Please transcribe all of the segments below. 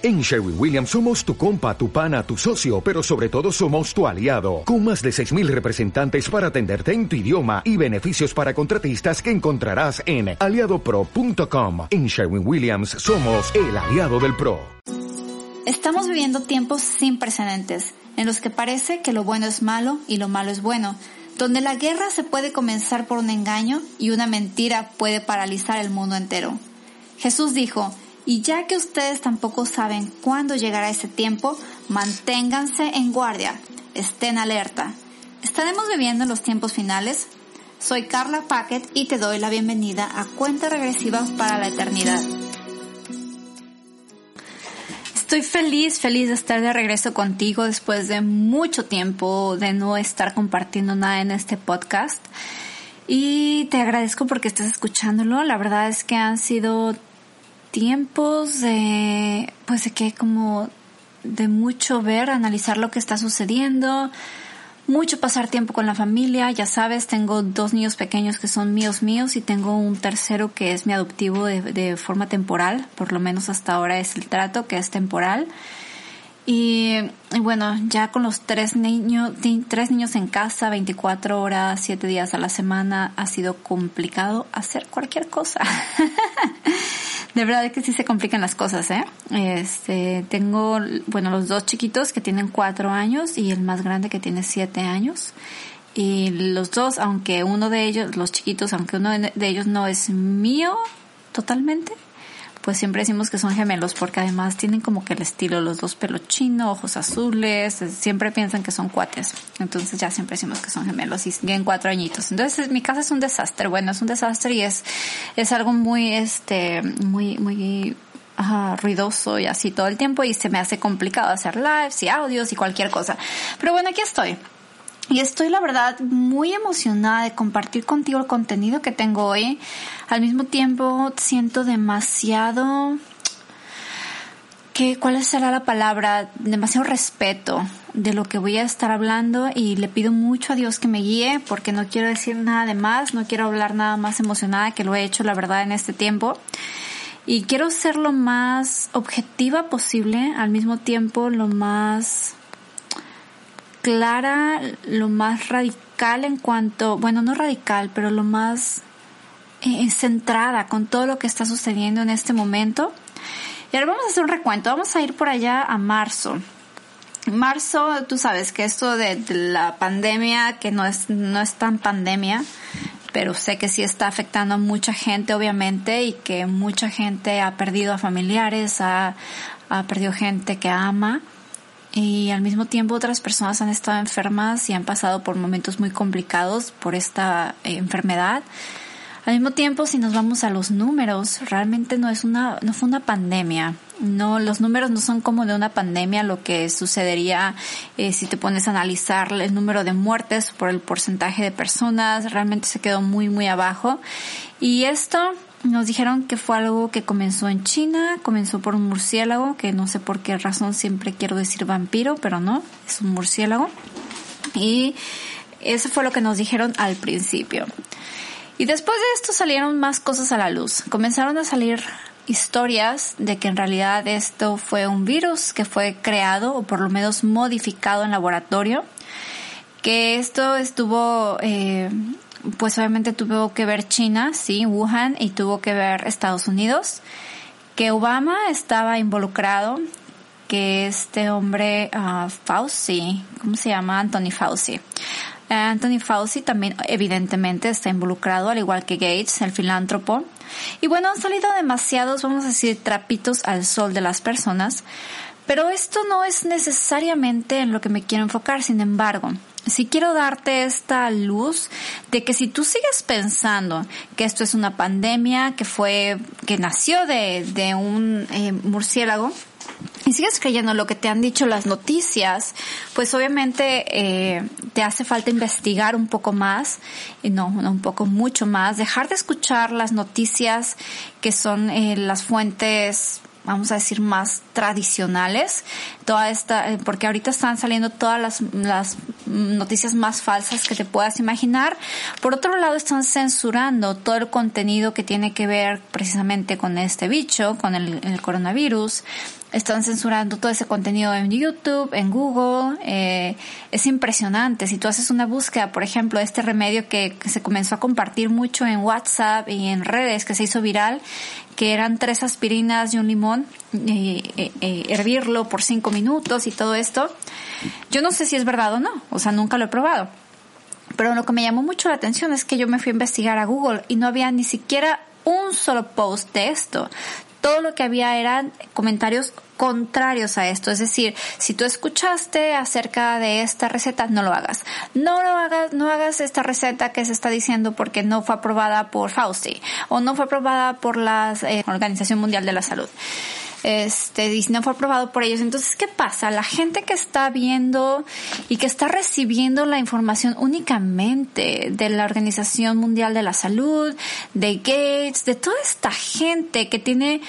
En Sherwin Williams somos tu compa, tu pana, tu socio, pero sobre todo somos tu aliado, con más de 6.000 representantes para atenderte en tu idioma y beneficios para contratistas que encontrarás en aliadopro.com. En Sherwin Williams somos el aliado del PRO. Estamos viviendo tiempos sin precedentes, en los que parece que lo bueno es malo y lo malo es bueno, donde la guerra se puede comenzar por un engaño y una mentira puede paralizar el mundo entero. Jesús dijo, y ya que ustedes tampoco saben cuándo llegará ese tiempo, manténganse en guardia, estén alerta. ¿Estaremos viviendo en los tiempos finales? Soy Carla Packet y te doy la bienvenida a Cuenta Regresiva para la Eternidad. Estoy feliz, feliz de estar de regreso contigo después de mucho tiempo de no estar compartiendo nada en este podcast. Y te agradezco porque estás escuchándolo. La verdad es que han sido tiempos de, pues de que como de mucho ver, analizar lo que está sucediendo, mucho pasar tiempo con la familia, ya sabes, tengo dos niños pequeños que son míos míos y tengo un tercero que es mi adoptivo de, de forma temporal, por lo menos hasta ahora es el trato que es temporal. Y, bueno, ya con los tres niños, tres niños en casa, 24 horas, 7 días a la semana, ha sido complicado hacer cualquier cosa. de verdad que sí se complican las cosas, ¿eh? Este, tengo, bueno, los dos chiquitos que tienen cuatro años y el más grande que tiene siete años. Y los dos, aunque uno de ellos, los chiquitos, aunque uno de ellos no es mío totalmente, pues siempre decimos que son gemelos porque además tienen como que el estilo, los dos pelo chino, ojos azules, siempre piensan que son cuates. Entonces ya siempre decimos que son gemelos y tienen cuatro añitos. Entonces mi casa es un desastre. Bueno, es un desastre y es, es algo muy, este, muy, muy, ruidoso y así todo el tiempo y se me hace complicado hacer lives y audios y cualquier cosa. Pero bueno, aquí estoy. Y estoy la verdad muy emocionada de compartir contigo el contenido que tengo hoy. Al mismo tiempo siento demasiado que cuál será la palabra, demasiado respeto de lo que voy a estar hablando y le pido mucho a Dios que me guíe porque no quiero decir nada de más, no quiero hablar nada más emocionada que lo he hecho la verdad en este tiempo. Y quiero ser lo más objetiva posible, al mismo tiempo lo más clara, lo más radical en cuanto, bueno, no radical, pero lo más eh, centrada con todo lo que está sucediendo en este momento. Y ahora vamos a hacer un recuento, vamos a ir por allá a marzo. Marzo, tú sabes que esto de, la pandemia, que no es, no es tan pandemia, pero sé que sí está afectando a mucha gente, obviamente, y que mucha gente ha perdido a familiares, ha, ha perdido gente que ama y al mismo tiempo otras personas han estado enfermas y han pasado por momentos muy complicados por esta eh, enfermedad. Al mismo tiempo, si nos vamos a los números, realmente no es una, no fue una pandemia. No, los números no son como de una pandemia, lo que sucedería eh, si te pones a analizar el número de muertes por el porcentaje de personas, realmente se quedó muy, muy abajo. Y esto nos dijeron que fue algo que comenzó en China, comenzó por un murciélago, que no sé por qué razón siempre quiero decir vampiro, pero no, es un murciélago. Y eso fue lo que nos dijeron al principio. Y después de esto salieron más cosas a la luz. Comenzaron a salir historias de que en realidad esto fue un virus que fue creado o por lo menos modificado en laboratorio. Que esto estuvo eh, pues obviamente tuvo que ver China, sí, Wuhan, y tuvo que ver Estados Unidos, que Obama estaba involucrado, que este hombre uh, Fauci, ¿cómo se llama? Anthony Fauci. Anthony Fauci también evidentemente está involucrado, al igual que Gates, el filántropo. Y bueno, han salido demasiados, vamos a decir, trapitos al sol de las personas, pero esto no es necesariamente en lo que me quiero enfocar, sin embargo, si quiero darte esta luz de que si tú sigues pensando que esto es una pandemia que fue, que nació de, de un eh, murciélago, y sigues creyendo lo que te han dicho las noticias, pues obviamente eh, te hace falta investigar un poco más, y no, un poco mucho más, dejar de escuchar las noticias que son eh, las fuentes vamos a decir, más tradicionales. Toda esta, eh, porque ahorita están saliendo todas las, las noticias más falsas que te puedas imaginar. Por otro lado, están censurando todo el contenido que tiene que ver precisamente con este bicho, con el, coronavirus. están censurando todo ese contenido en YouTube, en Google. Eh, es impresionante. Si tú haces una búsqueda, por ejemplo, de este remedio que, se comenzó a compartir mucho en WhatsApp y en redes, que se hizo viral, que eran tres aspirinas y un limón, eh, hervirlo por cinco minutos y todo esto. Yo no sé si es verdad o no, o sea, nunca lo he probado. Pero lo que me llamó mucho la atención es que yo me fui a investigar a Google y no había ni siquiera un solo post de esto todo lo que había eran comentarios contrarios a esto. Es decir, si tú escuchaste acerca de esta receta, no lo hagas. No lo hagas, no hagas esta receta que se está diciendo porque no fue aprobada por Fauci o no fue aprobada por la eh, Organización Mundial de la Salud este, y no fue aprobado por ellos. Entonces, ¿qué pasa? La gente que está viendo y que está recibiendo la información únicamente de la Organización Mundial de la Salud, de Gates, de toda esta gente que tiene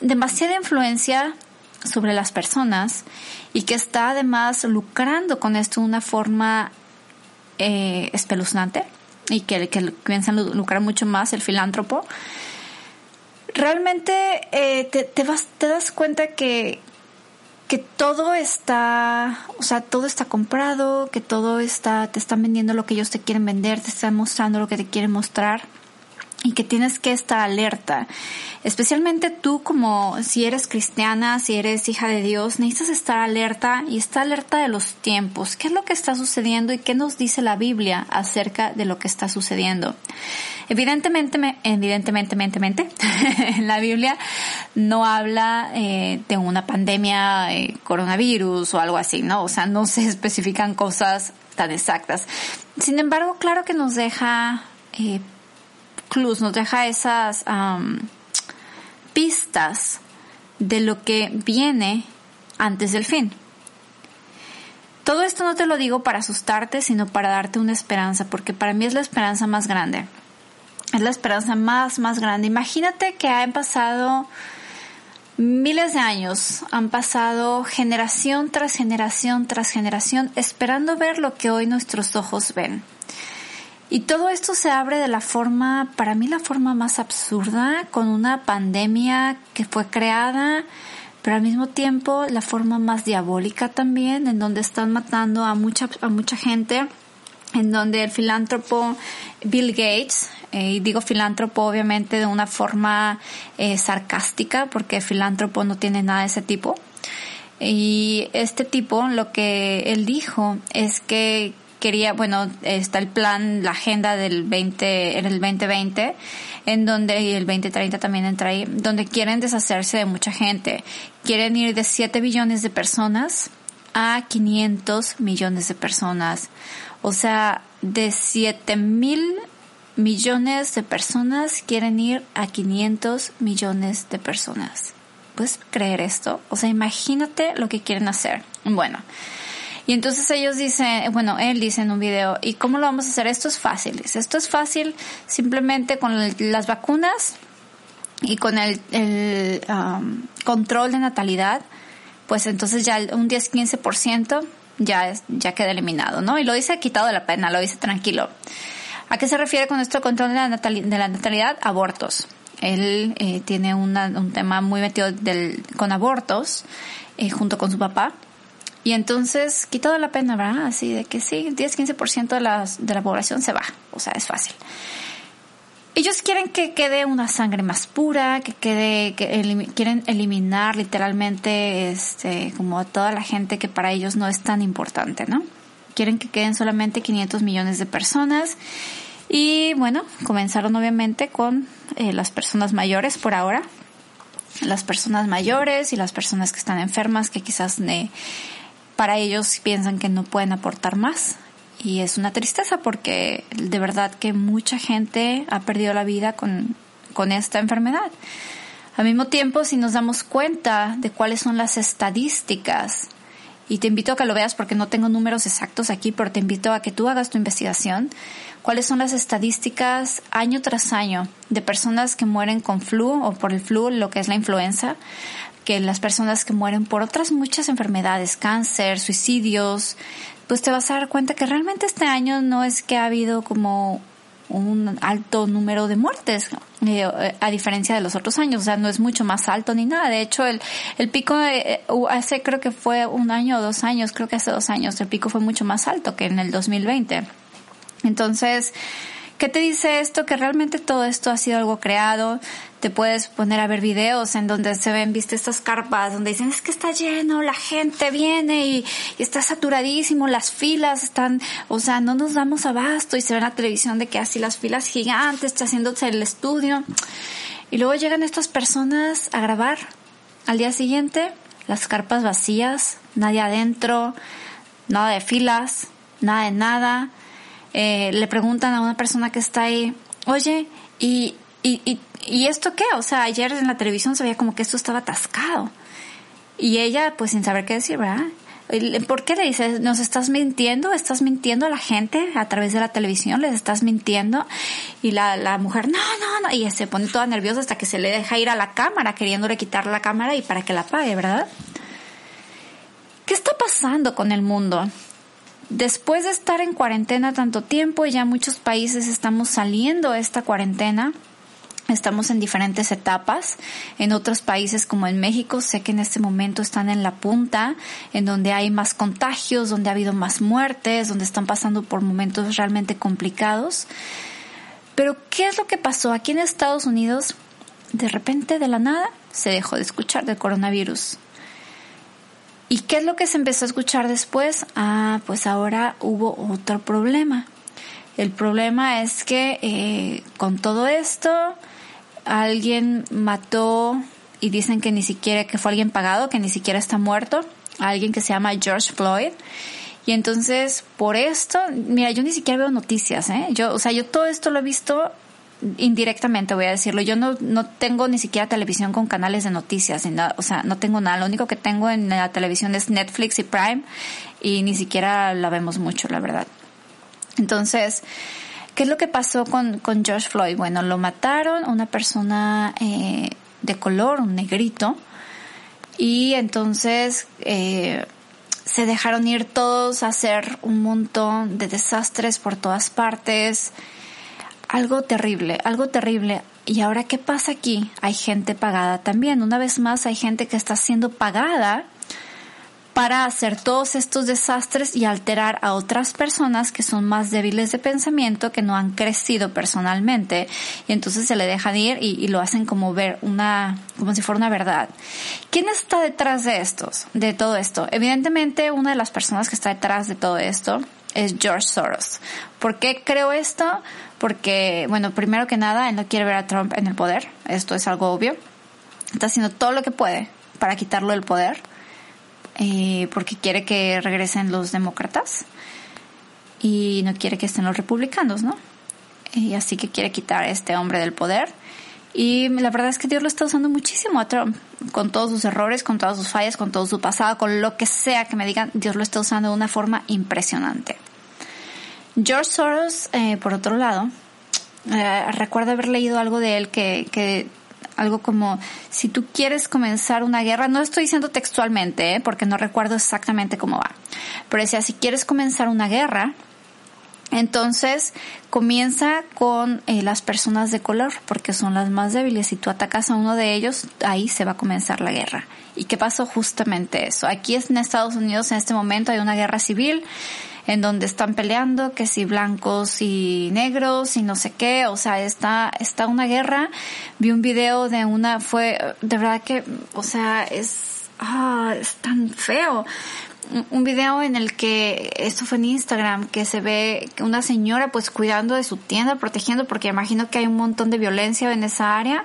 demasiada influencia sobre las personas y que está además lucrando con esto de una forma eh, espeluznante y que, que piensan lucrar mucho más el filántropo, realmente eh, te, vas, te das cuenta que, que todo está, o sea, todo está comprado, que todo está, te están vendiendo lo que ellos te quieren vender, te están mostrando lo que te quieren mostrar y que tienes que estar alerta. Especialmente tú como si eres cristiana, si eres hija de Dios, necesitas estar alerta y estar alerta de los tiempos. ¿Qué es lo que está sucediendo y qué nos dice la Biblia acerca de lo que está sucediendo? Evidentemente, evidentemente, la Biblia no habla eh, de una pandemia, eh, coronavirus o algo así, ¿no? O sea, no se especifican cosas tan exactas. Sin embargo, claro que nos deja eh, clues, nos deja esas pistas de lo que viene antes del fin. Todo esto no te lo digo para asustarte, sino para darte una esperanza, porque para mí es la esperanza más grande. Es la esperanza más, más grande. Imagínate que han pasado miles de años, han pasado generación tras generación tras generación esperando ver lo que hoy nuestros ojos ven. Y todo esto se abre de la forma, para mí la forma más absurda, con una pandemia que fue creada, pero al mismo tiempo la forma más diabólica también, en donde están matando a mucha, a mucha gente, en donde el filántropo Bill Gates, eh, y digo filántropo obviamente de una forma eh, sarcástica, porque filántropo no tiene nada de ese tipo, y este tipo lo que él dijo es que quería, bueno, está el plan, la agenda del 20, en el 2020, en donde, y el 2030 también entra ahí, donde quieren deshacerse de mucha gente. Quieren ir de 7 billones de personas a 500 millones de personas. O sea, de 7 mil millones de personas quieren ir a 500 millones de personas. ¿Puedes creer esto? O sea, imagínate lo que quieren hacer. Bueno, y entonces ellos dicen, bueno, él dice en un video, ¿y cómo lo vamos a hacer? Esto es fácil. Esto es fácil simplemente con las vacunas y con el, um, control de natalidad, pues entonces ya un 10-15% ya, ya queda eliminado, ¿no? Y lo dice quitado de la pena, lo dice tranquilo. ¿A qué se refiere con nuestro control de la, natalidad? Abortos. Él eh, tiene un tema muy metido del, con abortos eh, junto con su papá y entonces, quitado la pena, ¿verdad? Así de que sí, 10-15% de la, de la población se va. O sea, es fácil. Ellos quieren que quede una sangre más pura, que quede, que quieren eliminar literalmente, este, como toda la gente que para ellos no es tan importante, ¿no? Quieren que queden solamente 500 millones de personas. Y bueno, comenzaron obviamente con eh, las personas mayores por ahora. Las personas mayores y las personas que están enfermas, que quizás ne para ellos piensan que no pueden aportar más. Y es una tristeza porque de verdad que mucha gente ha perdido la vida con, con esta enfermedad. Al mismo tiempo, si nos damos cuenta de cuáles son las estadísticas, y te invito a que lo veas porque no tengo números exactos aquí, pero te invito a que tú hagas tu investigación, cuáles son las estadísticas año tras año de personas que mueren con flu o por el flu, lo que es la influenza, que las personas que mueren por otras muchas enfermedades, cáncer, suicidios, pues te vas a dar cuenta que realmente este año no es que ha habido como un alto número de muertes, eh, a diferencia de los otros años. O sea, no es mucho más alto ni nada. De hecho, el, el pico eh, hace creo que fue un año o dos años, creo que hace dos años, el pico fue mucho más alto que en el 2020. Entonces, ¿Qué te dice esto? Que realmente todo esto ha sido algo creado. Te puedes poner a ver videos en donde se ven, viste, estas carpas, donde dicen, es que está lleno, la gente viene y, está saturadísimo, las filas están, o sea, no nos damos abasto y se ve en la televisión de que así las filas gigantes, está haciéndose el estudio. Y luego llegan estas personas a grabar. Al día siguiente, las carpas vacías, nadie adentro, nada de filas, nada de nada eh, le preguntan a una persona que está ahí, oye, ¿y, y, y, esto qué? O sea, ayer en la televisión se veía como que esto estaba atascado. Y ella, pues sin saber qué decir, ¿verdad? ¿Por qué le dices, nos estás mintiendo? ¿Estás mintiendo a la gente a través de la televisión? ¿Les estás mintiendo? Y la, la mujer, no, no, no. Y se pone toda nerviosa hasta que se le deja ir a la cámara, queriéndole quitar la cámara y para que la apague, ¿verdad? ¿Qué está pasando con el mundo? Después de estar en cuarentena tanto tiempo, ya muchos países estamos saliendo de esta cuarentena, Estamos en diferentes etapas. En otros países como en México, sé que en este momento están en la punta, en donde hay más contagios, donde ha habido más muertes, donde están pasando por momentos realmente complicados. Pero, ¿qué es lo que pasó aquí en Estados Unidos? De repente, de la nada, se dejó de escuchar del coronavirus. ¿Y qué es lo que se empezó a escuchar después? Ah, pues ahora hubo otro problema. El problema es que eh, con todo esto alguien mató y dicen que ni siquiera que fue alguien pagado, que ni siquiera está muerto, alguien que se llama George Floyd. Y entonces, por esto, mira, yo ni siquiera veo noticias, ¿eh? Yo, o sea, yo todo esto lo he visto indirectamente voy a decirlo, yo no, no tengo ni siquiera televisión con canales de noticias, o sea, no tengo nada, lo único que tengo en la televisión es Netflix y Prime y ni siquiera la vemos mucho, la verdad. Entonces, ¿qué es lo que pasó con, con George Floyd? Bueno, lo mataron, una persona eh, de color, un negrito, y entonces eh, se dejaron ir todos a hacer un montón de desastres por todas partes, algo terrible, algo terrible. ¿Y ahora qué pasa aquí? Hay gente pagada también. Una vez más hay gente que está siendo pagada para hacer todos estos desastres y alterar a otras personas que son más débiles de pensamiento, que no han crecido personalmente, y entonces se le dejan ir y, lo hacen como ver una, como si fuera una verdad. ¿Quién está detrás de estos, de todo esto? Evidentemente, una de las personas que está detrás de todo esto es George Soros. ¿Por qué creo esto? Porque, bueno, primero que nada, él no quiere ver a Trump en el poder. Esto es algo obvio. Está haciendo todo lo que puede para quitarlo del poder. Eh, porque quiere que regresen los demócratas. Y no quiere que estén los republicanos, ¿no? Y así que quiere quitar a este hombre del poder. Y la verdad es que Dios lo está usando muchísimo a Trump, con todos sus errores, con todas sus fallas, con todo su pasado, con lo que sea que me digan, Dios lo está usando de una forma impresionante. George Soros, eh, por otro lado, eh, recuerdo haber leído algo de él que, que algo como si tú quieres comenzar una guerra, no estoy diciendo textualmente, eh, porque no recuerdo exactamente cómo va, pero decía, si quieres comenzar una guerra, entonces comienza con eh, las personas de color, porque son las más débiles. Si tú atacas a uno de ellos, ahí se va a comenzar la guerra. ¿Y qué pasó? Justamente eso. Aquí en Estados Unidos en este momento hay una guerra civil en donde están peleando, que si blancos y negros y no sé qué, o sea, está, está una guerra. Vi un video de una, fue, de verdad que, o sea, es, ah, es tan feo. Un video en el que esto fue en Instagram que se ve una señora pues cuidando de su tienda, protegiendo porque imagino que hay un montón de violencia en esa área.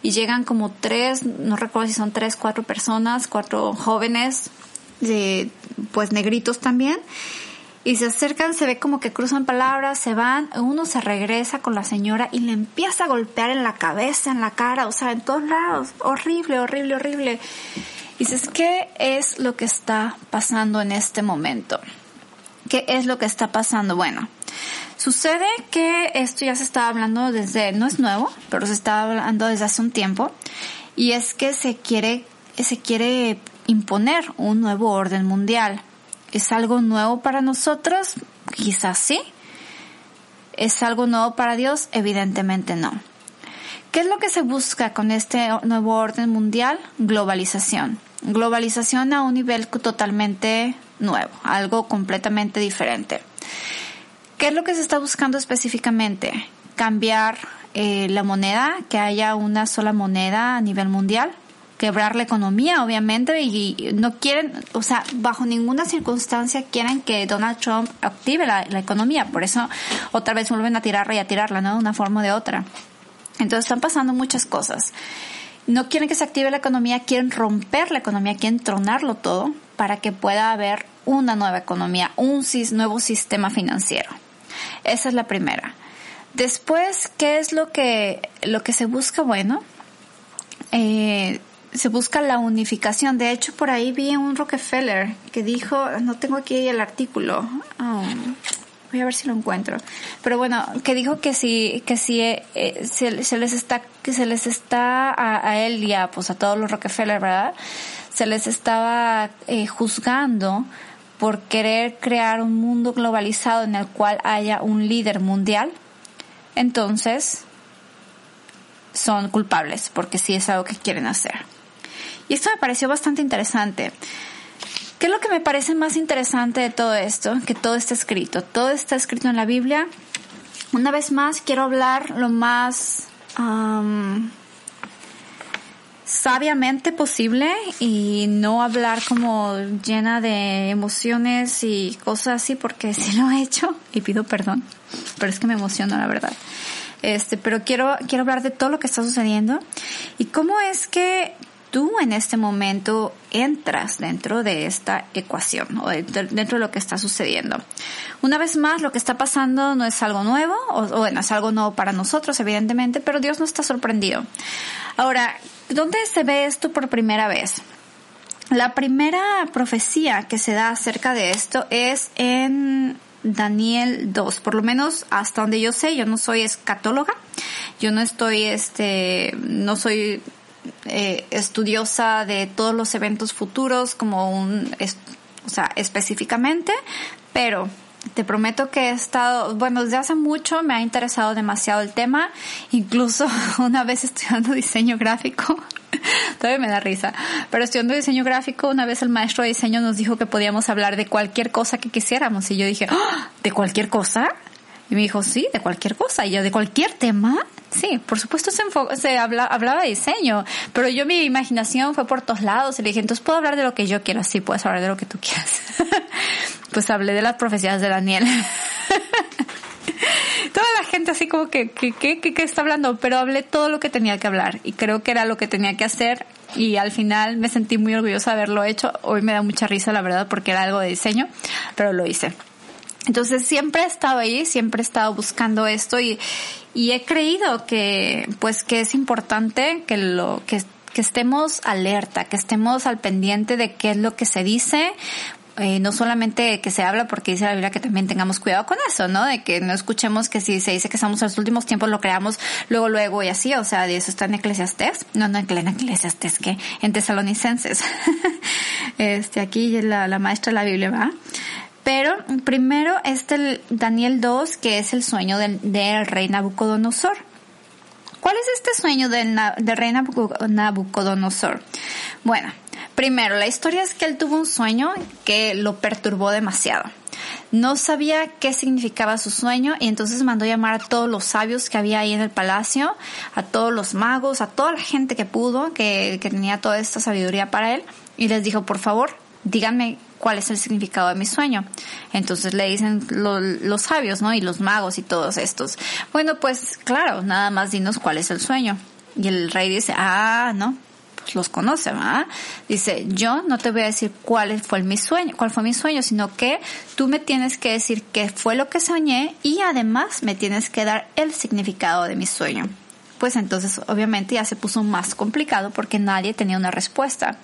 Y llegan como tres, no recuerdo si son tres, cuatro personas, cuatro jóvenes de pues negritos también y se acercan, se ve como que cruzan palabras, se van, uno se regresa con la señora y le empieza a golpear en la cabeza, en la cara, o sea, en todos lados, horrible, horrible, horrible. Dices, ¿qué es lo que está pasando en este momento? ¿Qué es lo que está pasando? Bueno, sucede que esto ya se estaba hablando desde, no es nuevo, pero se estaba hablando desde hace un tiempo, y es que se quiere, se quiere imponer un nuevo orden mundial. ¿Es algo nuevo para nosotros? Quizás sí. ¿Es algo nuevo para Dios? Evidentemente no. ¿Qué es lo que se busca con este nuevo orden mundial? Globalización. Globalización a un nivel totalmente nuevo, algo completamente diferente. ¿Qué es lo que se está buscando específicamente? Cambiar eh, la moneda, que haya una sola moneda a nivel mundial, quebrar la economía, obviamente, y, no quieren, o sea, bajo ninguna circunstancia quieren que Donald Trump active la, economía. Por eso otra vez vuelven a tirarla y a tirarla, ¿no? De una forma o de otra. Entonces están pasando muchas cosas. No quieren que se active la economía, quieren romper la economía, quieren tronarlo todo para que pueda haber una nueva economía, un nuevo sistema financiero. Esa es la primera. Después, ¿qué es lo que, lo que se busca? Bueno, eh, se busca la unificación. De hecho, por ahí vi un Rockefeller que dijo, no tengo aquí el artículo, um, voy a ver si lo encuentro, pero bueno, que dijo que si, que si eh, se, les está, que se les está a, él y a, pues a todos los Rockefeller, ¿verdad? Se les estaba eh, juzgando por querer crear un mundo globalizado en el cual haya un líder mundial. Entonces, son culpables porque sí es algo que quieren hacer. Y esto me pareció bastante interesante. ¿Qué es lo que me parece más interesante de todo esto? Que todo está escrito. Todo está escrito en la Biblia. Una vez más, quiero hablar lo más sabiamente posible y no hablar como llena de emociones y cosas así porque sí lo he hecho y pido perdón, pero es que me emociona la verdad. Este, pero quiero quiero hablar de todo lo que está sucediendo y cómo es que tú en este momento entras dentro de esta ecuación o dentro de lo que está sucediendo. Una vez más, lo que está pasando no es algo nuevo, o, bueno, es algo nuevo para nosotros, evidentemente, pero Dios no está sorprendido. Ahora, ¿dónde se ve esto por primera vez? La primera profecía que se da acerca de esto es en Daniel 2, por lo menos hasta donde yo sé, yo no soy escatóloga, yo no estoy, este, no soy eh, estudiosa de todos los eventos futuros como un, o sea, específicamente, pero te prometo que he estado, bueno, desde hace mucho me ha interesado demasiado el tema, incluso una vez estudiando diseño gráfico, todavía me da risa, pero estudiando diseño gráfico, una vez el maestro de diseño nos dijo que podíamos hablar de cualquier cosa que quisiéramos y yo dije, ¡Ah! ¿de cualquier cosa? Y me dijo, sí, de cualquier cosa. Y yo, ¿de cualquier tema? Sí, por supuesto se, se habla, hablaba de diseño, pero yo mi imaginación fue por todos lados y le dije, entonces puedo hablar de lo que yo quiero, sí, puedes hablar de lo que tú quieras. pues hablé de las profecías de Daniel. Toda la gente así como que, ¿qué, qué, qué está hablando? Pero hablé todo lo que tenía que hablar y creo que era lo que tenía que hacer y al final me sentí muy orgullosa de haberlo hecho. Hoy me da mucha risa, la verdad, porque era algo de diseño, pero lo hice. Entonces siempre he estado ahí, siempre he estado buscando esto y, y he creído que pues que es importante que lo que, estemos alerta, que estemos al pendiente de qué es lo que se dice, eh, no solamente que se habla porque dice la Biblia que también tengamos cuidado con eso, ¿no? De que no escuchemos que si se dice que estamos en los últimos tiempos lo creamos luego, luego y así, o sea, de eso está en Eclesiastés, no, no en Eclesiastés, que en Tesalonicenses. este, aquí la, la maestra de la Biblia va. Pero primero este Daniel 2, que es el sueño del, rey Nabucodonosor. ¿Cuál es este sueño del, rey Nabucodonosor? Bueno, primero, la historia es que él tuvo un sueño que lo perturbó demasiado. No sabía qué significaba su sueño y entonces mandó llamar a todos los sabios que había ahí en el palacio, a todos los magos, a toda la gente que pudo, que tenía toda esta sabiduría para él, y les dijo, por favor, díganme cuál es el significado de mi sueño. Entonces le dicen los sabios, ¿no? Y los magos y todos estos. Bueno, pues claro, nada más dinos cuál es el sueño. Y el rey dice, ah, no, pues los conoce, ¿verdad? Dice, yo no te voy a decir cuál fue mi sueño, cuál fue mi sueño, sino que tú me tienes que decir qué fue lo que soñé y además me tienes que dar el significado de mi sueño. Pues entonces obviamente ya se puso más complicado porque nadie tenía una respuesta.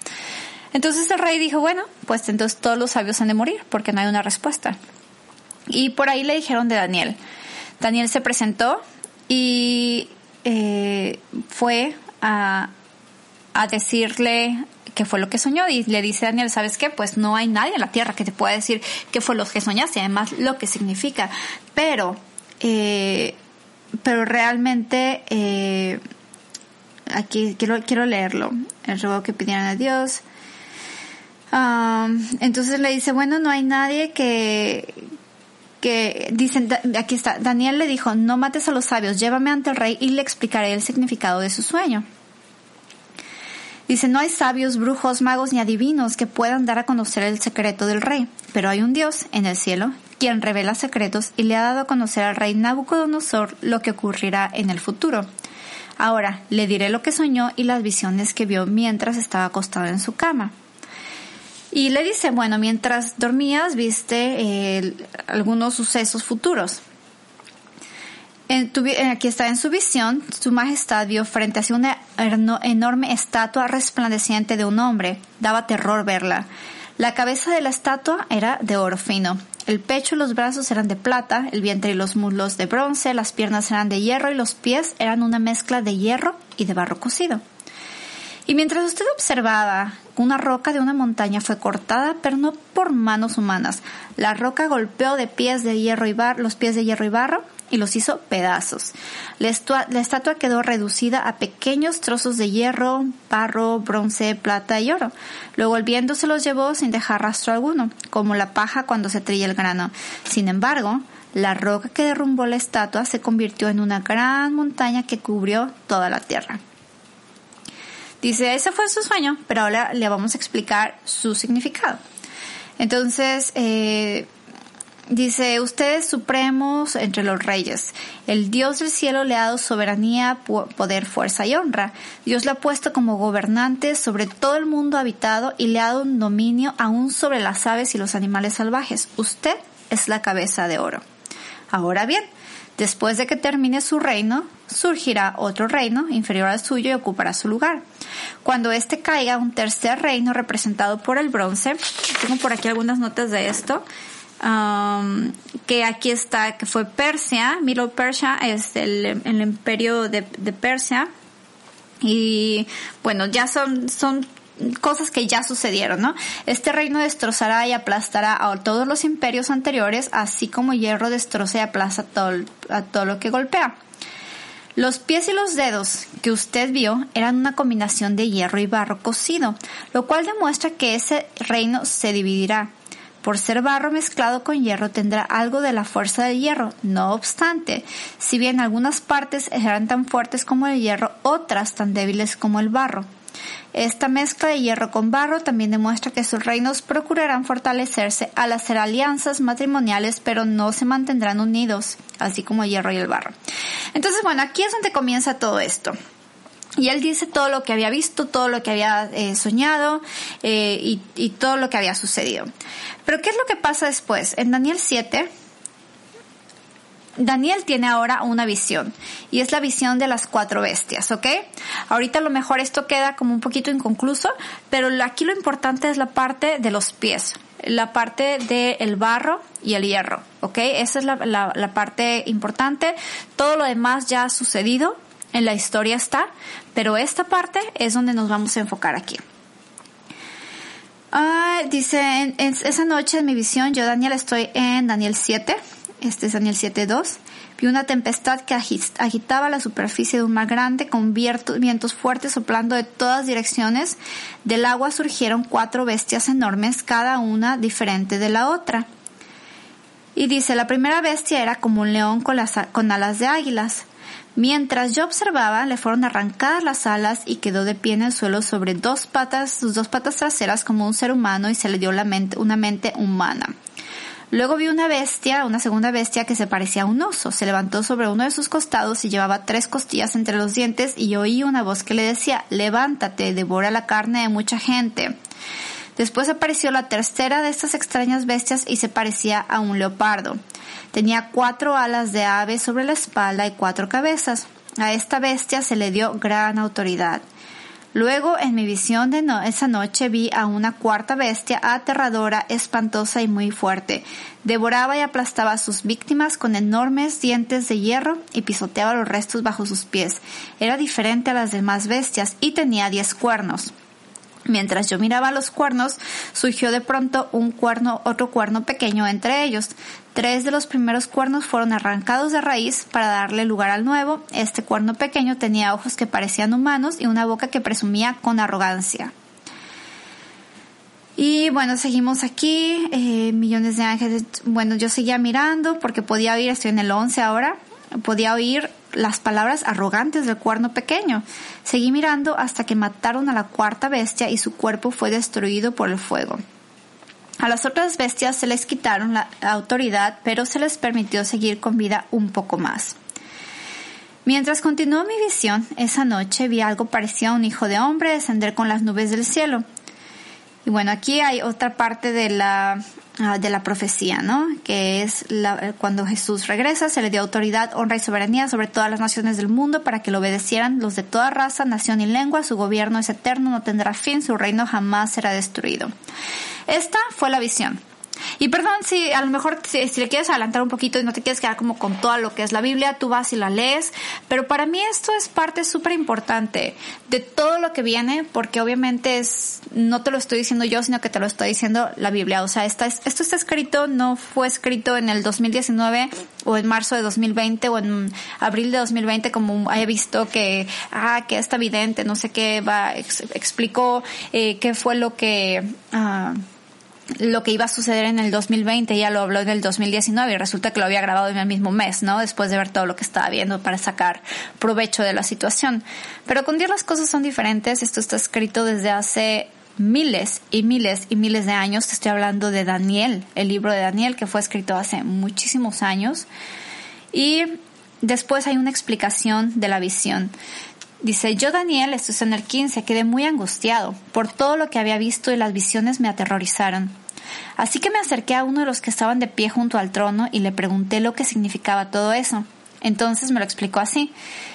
Entonces el rey dijo, bueno, pues entonces todos los sabios han de morir porque no hay una respuesta. Y por ahí le dijeron de Daniel. Daniel se presentó y eh, fue a, decirle qué fue lo que soñó y le dice Daniel, ¿sabes qué? Pues no hay nadie en la tierra que te pueda decir qué fue lo que soñaste además lo que significa. Pero eh, pero realmente eh, aquí quiero, quiero leerlo, el ruego que pidieron a Dios. Entonces le dice, bueno, no hay nadie que, que dicen, aquí está, Daniel le dijo, no mates a los sabios, llévame ante el rey y le explicaré el significado de su sueño. Dice, no hay sabios, brujos, magos ni adivinos que puedan dar a conocer el secreto del rey, pero hay un Dios en el cielo quien revela secretos y le ha dado a conocer al rey Nabucodonosor lo que ocurrirá en el futuro. Ahora le diré lo que soñó y las visiones que vio mientras estaba acostado en su cama. Y le dice, bueno, mientras dormías viste eh, algunos sucesos futuros. En eh, aquí está en su visión, su majestad vio frente a una enorme estatua resplandeciente de un hombre. Daba terror verla. La cabeza de la estatua era de oro fino. El pecho y los brazos eran de plata, el vientre y los muslos de bronce, las piernas eran de hierro y los pies eran una mezcla de hierro y de barro cocido. Y mientras usted observaba, una roca de una montaña fue cortada, pero no por manos humanas. La roca golpeó de pies de hierro y barro, los pies de hierro y barro y los hizo pedazos. La, estatua quedó reducida a pequeños trozos de hierro, barro, bronce, plata y oro. Luego el viento se los llevó sin dejar rastro alguno, como la paja cuando se trilla el grano. Sin embargo, la roca que derrumbó la estatua se convirtió en una gran montaña que cubrió toda la tierra. Dice, ese fue su sueño, pero ahora le vamos a explicar su significado. Entonces, eh, dice, ustedes supremos entre los reyes. El Dios del cielo le ha dado soberanía, poder, fuerza y honra. Dios le ha puesto como gobernante sobre todo el mundo habitado y le ha dado un dominio aún sobre las aves y los animales salvajes. Usted es la cabeza de oro. Ahora bien, Después de que termine su reino, surgirá otro reino inferior al suyo y ocupará su lugar. Cuando éste caiga, un tercer reino representado por el bronce, tengo por aquí algunas notas de esto, um, que aquí está, que fue Persia, Middle Persia es el, el imperio de, de Persia, y bueno, ya son, son cosas que ya sucedieron, ¿no? Este reino destrozará y aplastará a todos los imperios anteriores, así como hierro destroza y aplasta todo, a todo lo que golpea. Los pies y los dedos que usted vio eran una combinación de hierro y barro cocido, lo cual demuestra que ese reino se dividirá. Por ser barro mezclado con hierro tendrá algo de la fuerza del hierro. No obstante, si bien algunas partes eran tan fuertes como el hierro, otras tan débiles como el barro. Esta mezcla de hierro con barro también demuestra que sus reinos procurarán fortalecerse al hacer alianzas matrimoniales, pero no se mantendrán unidos, así como el hierro y el barro. Entonces, bueno, aquí es donde comienza todo esto. Y él dice todo lo que había visto, todo lo que había eh, soñado eh, y, y todo lo que había sucedido. Pero ¿qué es lo que pasa después? En Daniel 7, Daniel tiene ahora una visión y es la visión de las cuatro bestias, ¿ok? Ahorita a lo mejor esto queda como un poquito inconcluso, pero aquí lo importante es la parte de los pies, la parte del barro y el hierro, ¿ok? Esa es la, la parte importante. Todo lo demás ya ha sucedido, en la historia está, pero esta parte es donde nos vamos a enfocar aquí. Ah, dice, en, esa noche en mi visión, yo Daniel estoy en Daniel 7, este es Daniel 7.2, vi una tempestad que agitaba la superficie de un mar grande con vientos fuertes soplando de todas direcciones. Del agua surgieron cuatro bestias enormes, cada una diferente de la otra. Y dice, la primera bestia era como un león con, alas de águilas. Mientras yo observaba, le fueron arrancadas las alas y quedó de pie en el suelo sobre dos patas, sus dos patas traseras como un ser humano y se le dio una mente humana. Luego vi una bestia, una segunda bestia que se parecía a un oso. Se levantó sobre uno de sus costados y llevaba tres costillas entre los dientes y oí una voz que le decía, levántate, devora la carne de mucha gente. Después apareció la tercera de estas extrañas bestias y se parecía a un leopardo. Tenía cuatro alas de ave sobre la espalda y cuatro cabezas. A esta bestia se le dio gran autoridad. Luego, en mi visión de esa noche vi a una cuarta bestia aterradora, espantosa y muy fuerte. Devoraba y aplastaba a sus víctimas con enormes dientes de hierro y pisoteaba los restos bajo sus pies. Era diferente a las demás bestias y tenía diez cuernos. Mientras yo miraba los cuernos, surgió de pronto un cuerno, otro cuerno pequeño entre ellos. Tres de los primeros cuernos fueron arrancados de raíz para darle lugar al nuevo. Este cuerno pequeño tenía ojos que parecían humanos y una boca que presumía con arrogancia. Y bueno, seguimos aquí, eh, millones de ángeles. Bueno, yo seguía mirando porque podía oír, estoy en el 11 ahora, podía oír las palabras arrogantes del cuerno pequeño. Seguí mirando hasta que mataron a la cuarta bestia y su cuerpo fue destruido por el fuego. A las otras bestias se les quitaron la autoridad, pero se les permitió seguir con vida un poco más. Mientras continuó mi visión, esa noche vi algo parecido a un hijo de hombre descender con las nubes del cielo. Y bueno, aquí hay otra parte de la Ah, de la profecía, ¿no? Que es la, cuando Jesús regresa, se le dio autoridad, honra y soberanía sobre todas las naciones del mundo para que lo obedecieran los de toda raza, nación y lengua. Su gobierno es eterno, no tendrá fin, su reino jamás será destruido. Esta fue la visión. Y perdón si a lo mejor si, le quieres adelantar un poquito y no te quieres quedar como con todo lo que es la Biblia, tú vas y la lees, pero para mí esto es parte súper importante de todo lo que viene, porque obviamente es, no te lo estoy diciendo yo, sino que te lo estoy diciendo la Biblia. O sea, esto está escrito, no fue escrito en el 2019 o en marzo de 2020 o en abril de 2020 como haya visto que, ah, que está evidente, no sé qué, va, explicó eh, qué fue lo que... Ah, lo que iba a suceder en el 2020, ya lo habló en el 2019 y resulta que lo había grabado en el mismo mes, ¿no? Después de ver todo lo que estaba viendo para sacar provecho de la situación. Pero con Dios las cosas son diferentes. Esto está escrito desde hace miles y miles y miles de años. Te estoy hablando de Daniel, el libro de Daniel que fue escrito hace muchísimos años. Y después hay una explicación de la visión. Dice, yo Daniel, esto es en el 15, quedé muy angustiado por todo lo que había visto y las visiones me aterrorizaron. Así que me acerqué a uno de los que estaban de pie junto al trono y le pregunté lo que significaba todo eso. Entonces me lo explicó así.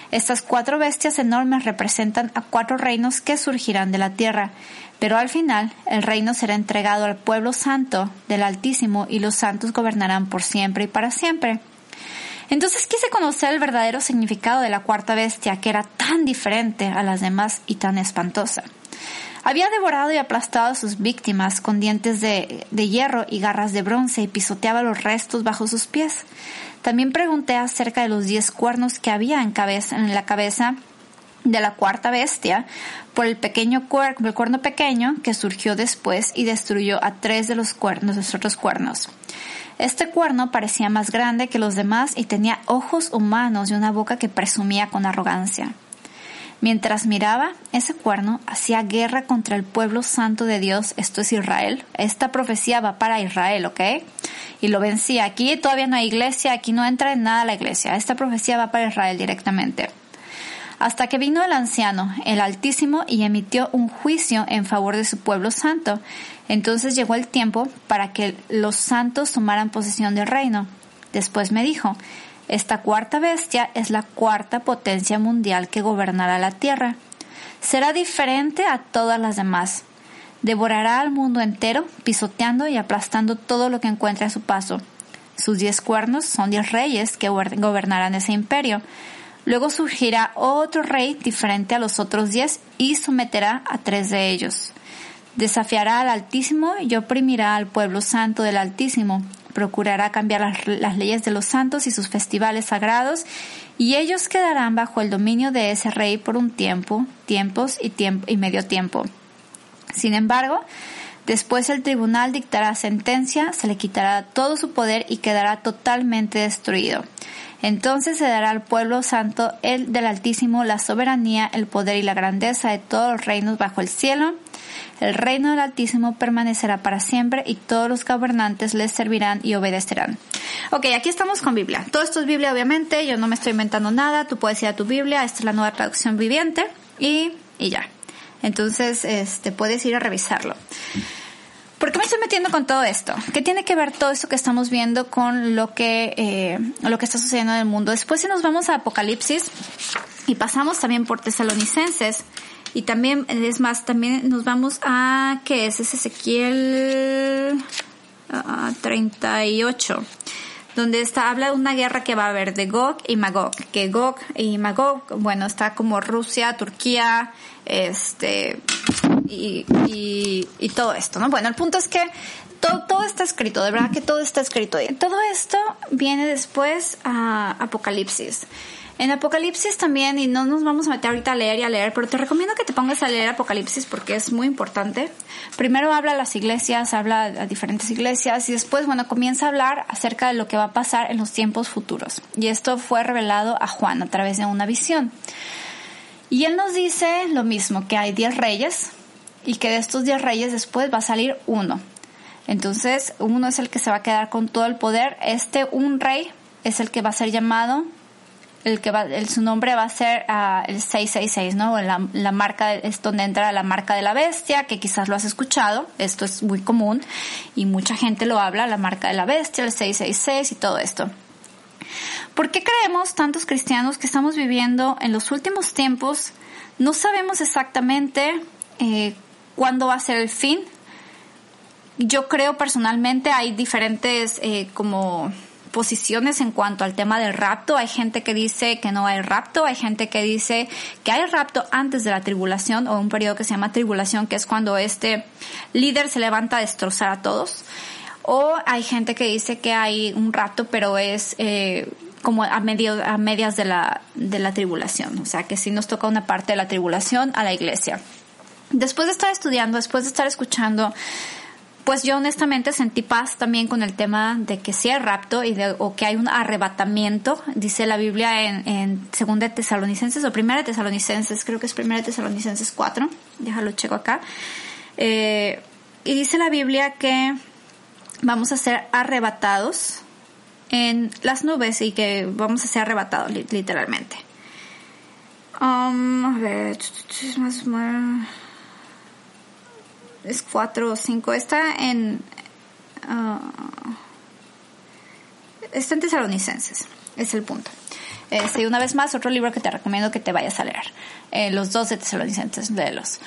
Estas cuatro bestias enormes representan a cuatro reinos que surgirán de la tierra, pero al final el reino será entregado al pueblo santo del Altísimo y los santos gobernarán por siempre y para siempre. Entonces quise conocer el verdadero significado de la cuarta bestia, que era tan diferente a las demás y tan espantosa. Había devorado y aplastado a sus víctimas con dientes de, hierro y garras de bronce y pisoteaba los restos bajo sus pies. También pregunté acerca de los diez cuernos que había en, cabeza, en la cabeza de la cuarta bestia por el pequeño cuerno, pequeño que surgió después y destruyó a tres de los cuernos, de los otros cuernos. Este cuerno parecía más grande que los demás y tenía ojos humanos y una boca que presumía con arrogancia. Mientras miraba, ese cuerno hacía guerra contra el pueblo santo de Dios, esto es Israel. Esta profecía va para Israel, ¿ok? Y lo vencía. Aquí todavía no hay iglesia, aquí no entra en nada la iglesia. Esta profecía va para Israel directamente. Hasta que vino el anciano, el Altísimo, y emitió un juicio en favor de su pueblo santo. Entonces llegó el tiempo para que los santos tomaran posesión del reino. Después me dijo, esta cuarta bestia es la cuarta potencia mundial que gobernará la tierra. Será diferente a todas las demás. Devorará al mundo entero, pisoteando y aplastando todo lo que encuentre a su paso. Sus diez cuernos son diez reyes que gobernarán ese imperio. Luego surgirá otro rey diferente a los otros diez y someterá a tres de ellos. Desafiará al Altísimo y oprimirá al pueblo santo del Altísimo. Procurará cambiar las, leyes de los santos y sus festivales sagrados, y ellos quedarán bajo el dominio de ese rey por un tiempo, tiempos y, y medio tiempo. Sin embargo, después el tribunal dictará sentencia, se le quitará todo su poder y quedará totalmente destruido. Entonces se dará al pueblo santo el del Altísimo la soberanía, el poder y la grandeza de todos los reinos bajo el cielo, el reino del Altísimo permanecerá para siempre y todos los gobernantes les servirán y obedecerán. Ok, aquí estamos con Biblia. Todo esto es Biblia, obviamente. Yo no me estoy inventando nada. Tú puedes ir a tu Biblia. Esta es la nueva traducción viviente. Y, y ya. Entonces, este, puedes ir a revisarlo. ¿Por qué me estoy metiendo con todo esto? ¿Qué tiene que ver todo esto que estamos viendo con lo que, eh, lo que está sucediendo en el mundo? Después si nos vamos a Apocalipsis y pasamos también por Tesalonicenses, y también, es más, también nos vamos a, ¿qué es? Es Ezequiel 38 donde está, habla de una guerra que va a haber de Gog y Magog, que Gog y Magog, bueno, está como Rusia, Turquía, este, y, todo esto, ¿no? Bueno, el punto es que todo, todo está escrito, de verdad que todo está escrito. Y todo esto viene después a Apocalipsis. En Apocalipsis también, y no nos vamos a meter ahorita a leer y a leer, pero te recomiendo que te pongas a leer Apocalipsis porque es muy importante. Primero habla a las iglesias, habla a diferentes iglesias y después, bueno, comienza a hablar acerca de lo que va a pasar en los tiempos futuros. Y esto fue revelado a Juan a través de una visión. Y él nos dice lo mismo, que hay diez reyes y que de estos diez reyes después va a salir uno. Entonces, uno es el que se va a quedar con todo el poder. Este un rey es el que va a ser llamado el que va, su nombre va a ser uh, el 666, ¿no? La, la marca, es donde entra la marca de la bestia, que quizás lo has escuchado, esto es muy común y mucha gente lo habla, la marca de la bestia, el 666 y todo esto. ¿Por qué creemos tantos cristianos que estamos viviendo en los últimos tiempos? No sabemos exactamente eh, cuándo va a ser el fin. Yo creo personalmente hay diferentes eh, como posiciones en cuanto al tema del rapto. Hay gente que dice que no hay rapto, hay gente que dice que hay rapto antes de la tribulación o un periodo que se llama tribulación, que es cuando este líder se levanta a destrozar a todos. O hay gente que dice que hay un rapto, pero es eh, como a, medio, a medias de la, de la tribulación. O sea, que sí nos toca una parte de la tribulación a la iglesia. Después de estar estudiando, después de estar escuchando pues yo honestamente sentí paz también con el tema de que sí hay rapto y de, o que hay un arrebatamiento, dice la Biblia en, en Segunda de Tesalonicenses o Primera de Tesalonicenses, creo que es Primera de Tesalonicenses 4, déjalo checo acá. Eh, y dice la Biblia que vamos a ser arrebatados en las nubes y que vamos a ser arrebatados literalmente. Um, a ver, más, más es 4 o 5. Está en. Uh, está en Tesalonicenses. Es el punto. Este, una vez más, otro libro que te recomiendo que te vayas a leer. Eh, los dos de Tesalonicenses, léelos.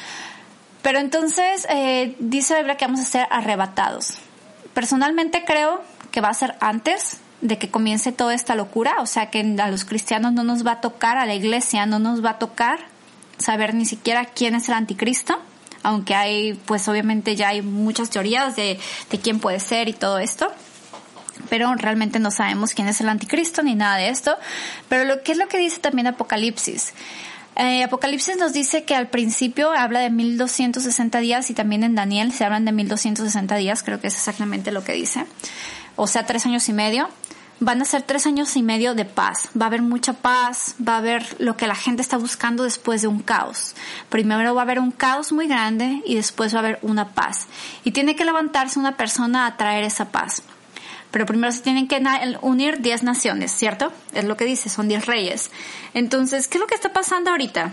Pero entonces, eh, dice la Biblia que vamos a ser arrebatados. Personalmente creo que va a ser antes de que comience toda esta locura, o sea que a los cristianos no nos va a tocar, a la iglesia no nos va a tocar saber ni siquiera quién es el anticristo, aunque hay, pues obviamente ya hay muchas teorías de, de quién puede ser y todo esto pero realmente no sabemos quién es el anticristo ni nada de esto. Pero lo que es lo que dice también Apocalipsis. Eh, Apocalipsis nos dice que al principio habla de 1260 días y también en Daniel se hablan de 1260 días, creo que es exactamente lo que dice. O sea, tres años y medio van a ser tres años y medio de paz. Va a haber mucha paz, va a haber lo que la gente está buscando después de un caos. Primero va a haber un caos muy grande y después va a haber una paz. Y tiene que levantarse una persona a traer esa paz. Pero primero se tienen que unir diez naciones, ¿cierto? Es lo que dice, son diez reyes. Entonces, ¿qué es lo que está pasando ahorita?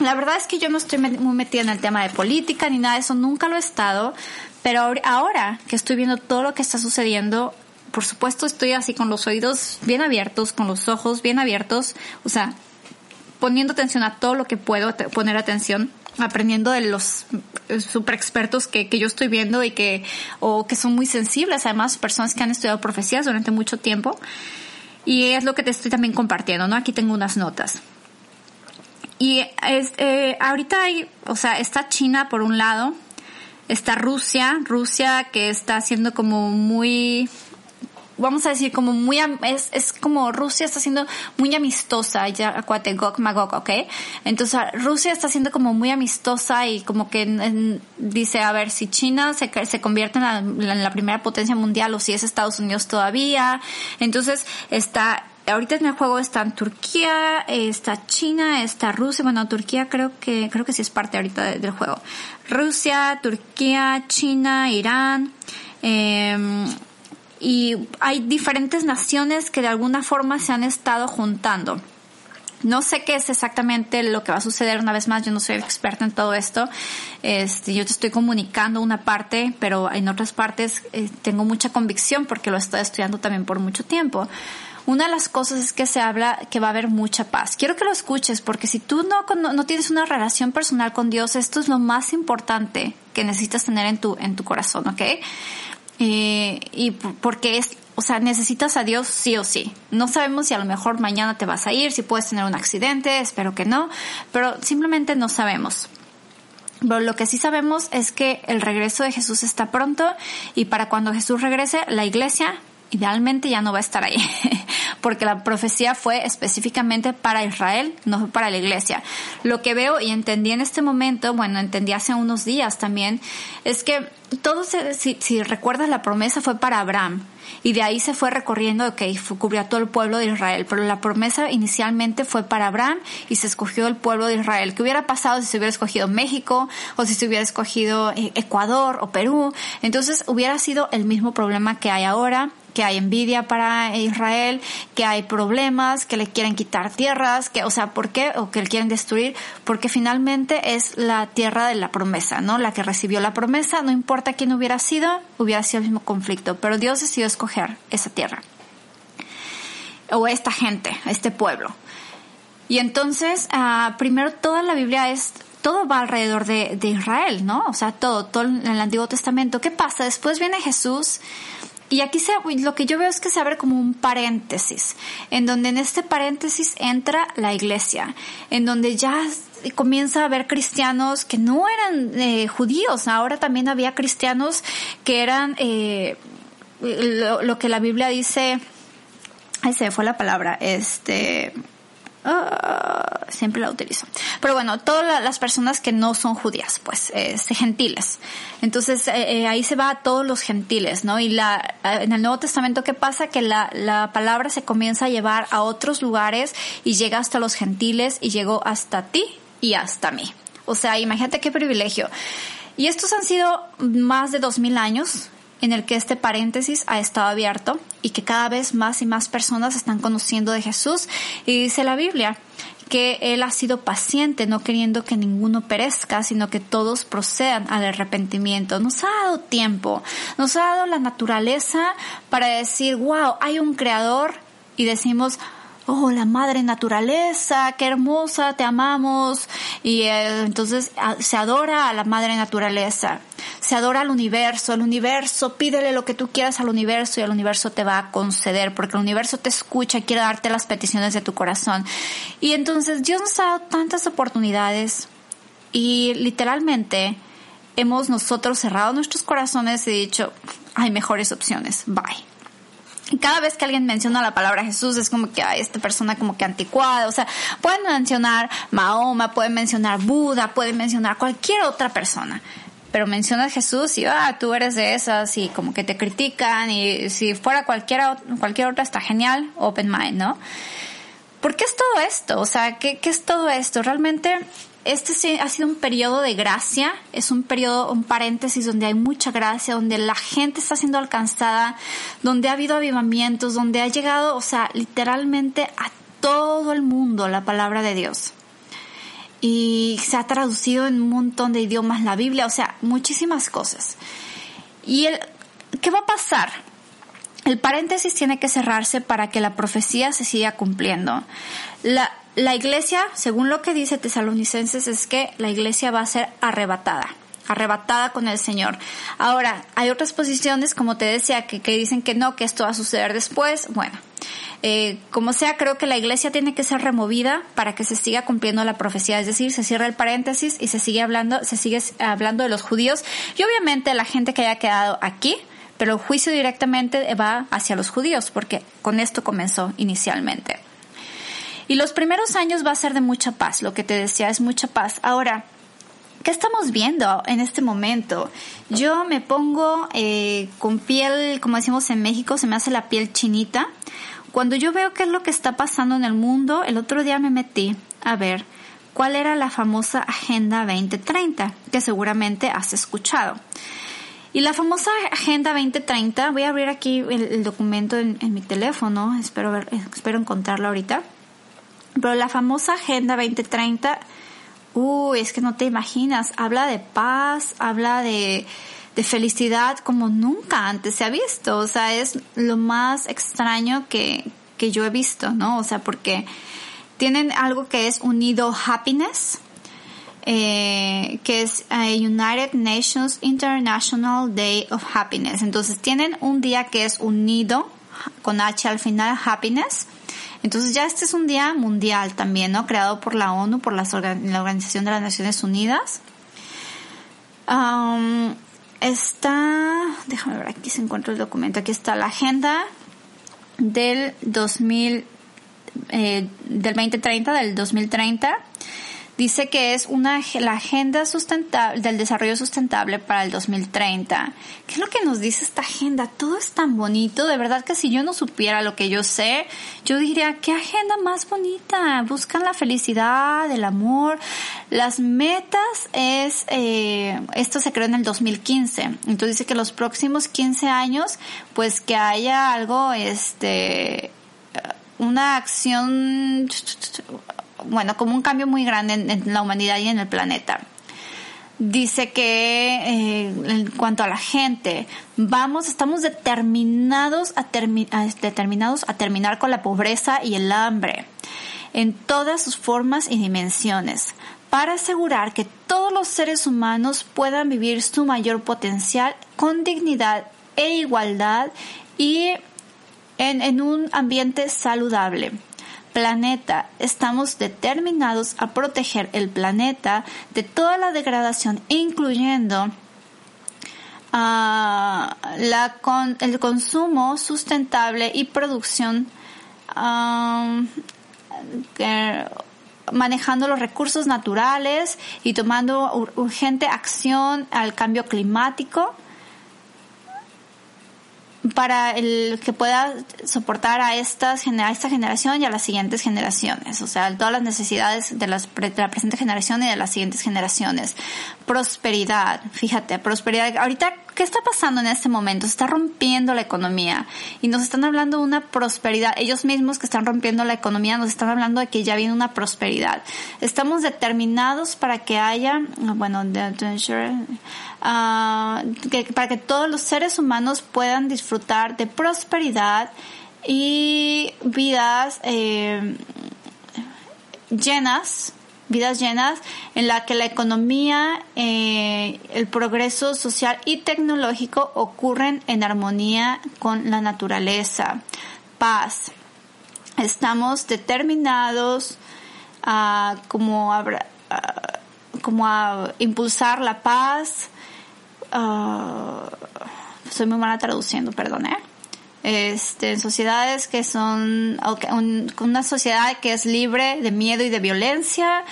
La verdad es que yo no estoy muy metida en el tema de política ni nada de eso, nunca lo he estado, pero ahora que estoy viendo todo lo que está sucediendo, por supuesto estoy así con los oídos bien abiertos, con los ojos bien abiertos, o sea, poniendo atención a todo lo que puedo poner atención, aprendiendo de los eh, super expertos que, yo estoy viendo y que, o que son muy sensibles, además personas que han estudiado profecías durante mucho tiempo. Y es lo que te estoy también compartiendo, ¿no? Aquí tengo unas notas. Y es, eh, ahorita hay, o sea, está China por un lado, está Rusia, Rusia que está haciendo como muy vamos a decir, como muy, es, es como Rusia está siendo muy amistosa, ya acuate Gok Magog, ¿ok? Entonces Rusia está siendo como muy amistosa y como que dice, a ver, si China se, se convierte en la, en la primera potencia mundial o si es Estados Unidos todavía. Entonces está ahorita en el juego están Turquía, está China, está Rusia, bueno, Turquía creo que, creo que sí es parte ahorita del juego. Rusia, Turquía, China, Irán, eh, y hay diferentes naciones que de alguna forma se han estado juntando. No sé qué es exactamente lo que va a suceder una vez más, yo no soy experta en todo esto. Este, yo te estoy comunicando una parte, pero en otras partes eh, tengo mucha convicción porque lo he estado estudiando también por mucho tiempo. Una de las cosas es que se habla que va a haber mucha paz. Quiero que lo escuches porque si tú no, no, no tienes una relación personal con Dios, esto es lo más importante que necesitas tener en tu, en tu corazón, ¿ok? Eh, y porque es, o sea, necesitas a Dios sí o sí. No sabemos si a lo mejor mañana te vas a ir, si puedes tener un accidente, espero que no, pero simplemente no sabemos. Pero lo que sí sabemos es que el regreso de Jesús está pronto y para cuando Jesús regrese, la iglesia idealmente ya no va a estar ahí, porque la profecía fue específicamente para Israel, no para la iglesia. Lo que veo y entendí en este momento, bueno, entendí hace unos días también, es que todo, se, si, si recuerdas, la promesa fue para Abraham. Y de ahí se fue recorriendo, ok, cubrió a todo el pueblo de Israel, pero la promesa inicialmente fue para Abraham y se escogió el pueblo de Israel. ¿Qué hubiera pasado si se hubiera escogido México o si se hubiera escogido eh, Ecuador o Perú? Entonces hubiera sido el mismo problema que hay ahora que hay envidia para Israel, que hay problemas, que le quieren quitar tierras, que, o sea, ¿por qué? O que le quieren destruir, porque finalmente es la tierra de la promesa, ¿no? La que recibió la promesa, no importa quién hubiera sido, hubiera sido el mismo conflicto, pero Dios decidió escoger esa tierra. O esta gente, este pueblo. Y entonces, uh, primero toda la Biblia es todo va alrededor de, de, Israel, ¿no? O sea, todo, todo en el Antiguo Testamento. ¿Qué pasa? Después viene Jesús y aquí se, lo que yo veo es que se abre como un paréntesis, en donde en este paréntesis entra la iglesia, en donde ya comienza a haber cristianos que no eran eh, judíos, ahora también había cristianos que eran eh, lo, que la Biblia dice, ay, se fue la palabra, este, Uh, siempre la utilizo. Pero bueno, todas las personas que no son judías, pues, este, gentiles. Entonces, eh, eh, ahí se va a todos los gentiles, ¿no? Y la, en el Nuevo Testamento, ¿qué pasa? Que la, la palabra se comienza a llevar a otros lugares y llega hasta los gentiles y llegó hasta ti y hasta mí. O sea, imagínate qué privilegio. Y estos han sido más de dos mil años en el que este paréntesis ha estado abierto y que cada vez más y más personas están conociendo de Jesús. Y dice la Biblia que Él ha sido paciente, no queriendo que ninguno perezca, sino que todos procedan al arrepentimiento. Nos ha dado tiempo, nos ha dado la naturaleza para decir, wow, hay un creador y decimos, oh, la madre naturaleza, qué hermosa, te amamos. Y eh, entonces se adora a la madre naturaleza, se adora al universo, el universo, pídele lo que tú quieras al universo y el universo te va a conceder, porque el universo te escucha y quiere darte las peticiones de tu corazón. Y entonces Dios nos ha dado tantas oportunidades y literalmente hemos nosotros cerrado nuestros corazones y dicho, hay mejores opciones, bye cada vez que alguien menciona la palabra Jesús es como que hay esta persona como que anticuada, o sea, pueden mencionar Mahoma, pueden mencionar Buda, pueden mencionar cualquier otra persona, pero mencionas Jesús y ah, tú eres de esas y como que te critican y si fuera cualquiera, cualquier otra está genial, open mind, ¿no? ¿Por qué es todo esto? O sea, ¿qué, qué es todo esto? Realmente este ha sido un periodo de gracia, es un periodo, un paréntesis donde hay mucha gracia, donde la gente está siendo alcanzada, donde ha habido avivamientos, donde ha llegado, o sea, literalmente a todo el mundo la palabra de Dios. Y se ha traducido en un montón de idiomas la Biblia, o sea, muchísimas cosas. ¿Y el, qué va a pasar? El paréntesis tiene que cerrarse para que la profecía se siga cumpliendo. La, la iglesia, según lo que dice Tesalonicenses, es que la iglesia va a ser arrebatada arrebatada con el Señor. Ahora, hay otras posiciones, como te decía, que, que dicen que no, que esto va a suceder después. Bueno, eh, como sea, creo que la iglesia tiene que ser removida para que se siga cumpliendo la profecía. Es decir, se cierra el paréntesis y se sigue hablando, se sigue hablando de los judíos y obviamente la gente que haya quedado aquí, pero el juicio directamente va hacia los judíos, porque con esto comenzó inicialmente. Y los primeros años va a ser de mucha paz, lo que te decía es mucha paz. Ahora, ¿qué estamos viendo en este momento? Yo me pongo eh, con piel, como decimos en México, se me hace la piel chinita. Cuando yo veo qué es lo que está pasando en el mundo, el otro día me metí a ver cuál era la famosa Agenda 2030, que seguramente has escuchado. Y la famosa Agenda 2030, voy a abrir aquí el, documento en, en, mi teléfono, espero, ver, espero encontrarlo ahorita. Pero la famosa Agenda 2030, uy, es que no te imaginas, habla de paz, habla de, de felicidad como nunca antes se ha visto. O sea, es lo más extraño que, que yo he visto, ¿no? O sea, porque tienen algo que es unido happiness, eh, que es eh, United Nations International Day of Happiness. Entonces tienen un día que es unido, con H al final, happiness, entonces ya este es un día mundial también, ¿no? Creado por la ONU, por la Organización de las Naciones Unidas. está, déjame ver, aquí se encuentra el documento, aquí está la agenda del 2000, eh, del 2030, del 2030 dice que es una la agenda sustentable del desarrollo sustentable para el 2030. ¿Qué es lo que nos dice esta agenda? Todo es tan bonito, de verdad que si yo no supiera lo que yo sé, yo diría, ¿qué agenda más bonita? Buscan la felicidad, el amor. Las metas es, eh, esto se creó en el 2015, entonces dice que los próximos 15 años, pues que haya algo, este, una acción bueno, como un cambio muy grande en, la humanidad y en el planeta. Dice que eh, en cuanto a la gente, vamos, estamos determinados a, determinados a terminar con la pobreza y el hambre en todas sus formas y dimensiones, para asegurar que todos los seres humanos puedan vivir su mayor potencial con dignidad e igualdad y en un ambiente saludable planeta. Estamos determinados a proteger el planeta de toda la degradación, incluyendo ah, la el consumo sustentable y producción manejando los recursos naturales y tomando urgente acción al cambio climático para el que pueda soportar a, estas, a esta generación y a las siguientes generaciones, o sea, todas las necesidades de, las, de la presente generación y de las siguientes generaciones. Prosperidad, fíjate, prosperidad. Ahorita, ¿qué está pasando en este momento? Se está rompiendo la economía y nos están hablando de una prosperidad. Ellos mismos que están rompiendo la economía nos están hablando de que ya viene una prosperidad. Estamos determinados para que haya, bueno, que, para que todos los seres humanos puedan disfrutar de prosperidad y vidas eh, llenas, vidas llenas en la que la economía, eh, el progreso social y tecnológico ocurren en armonía con la naturaleza. Paz. Estamos determinados a como a, como a impulsar la paz, uh, soy muy mala traduciendo, perdón, ¿eh? Este, sociedades que son, una sociedad que es libre de miedo y de violencia.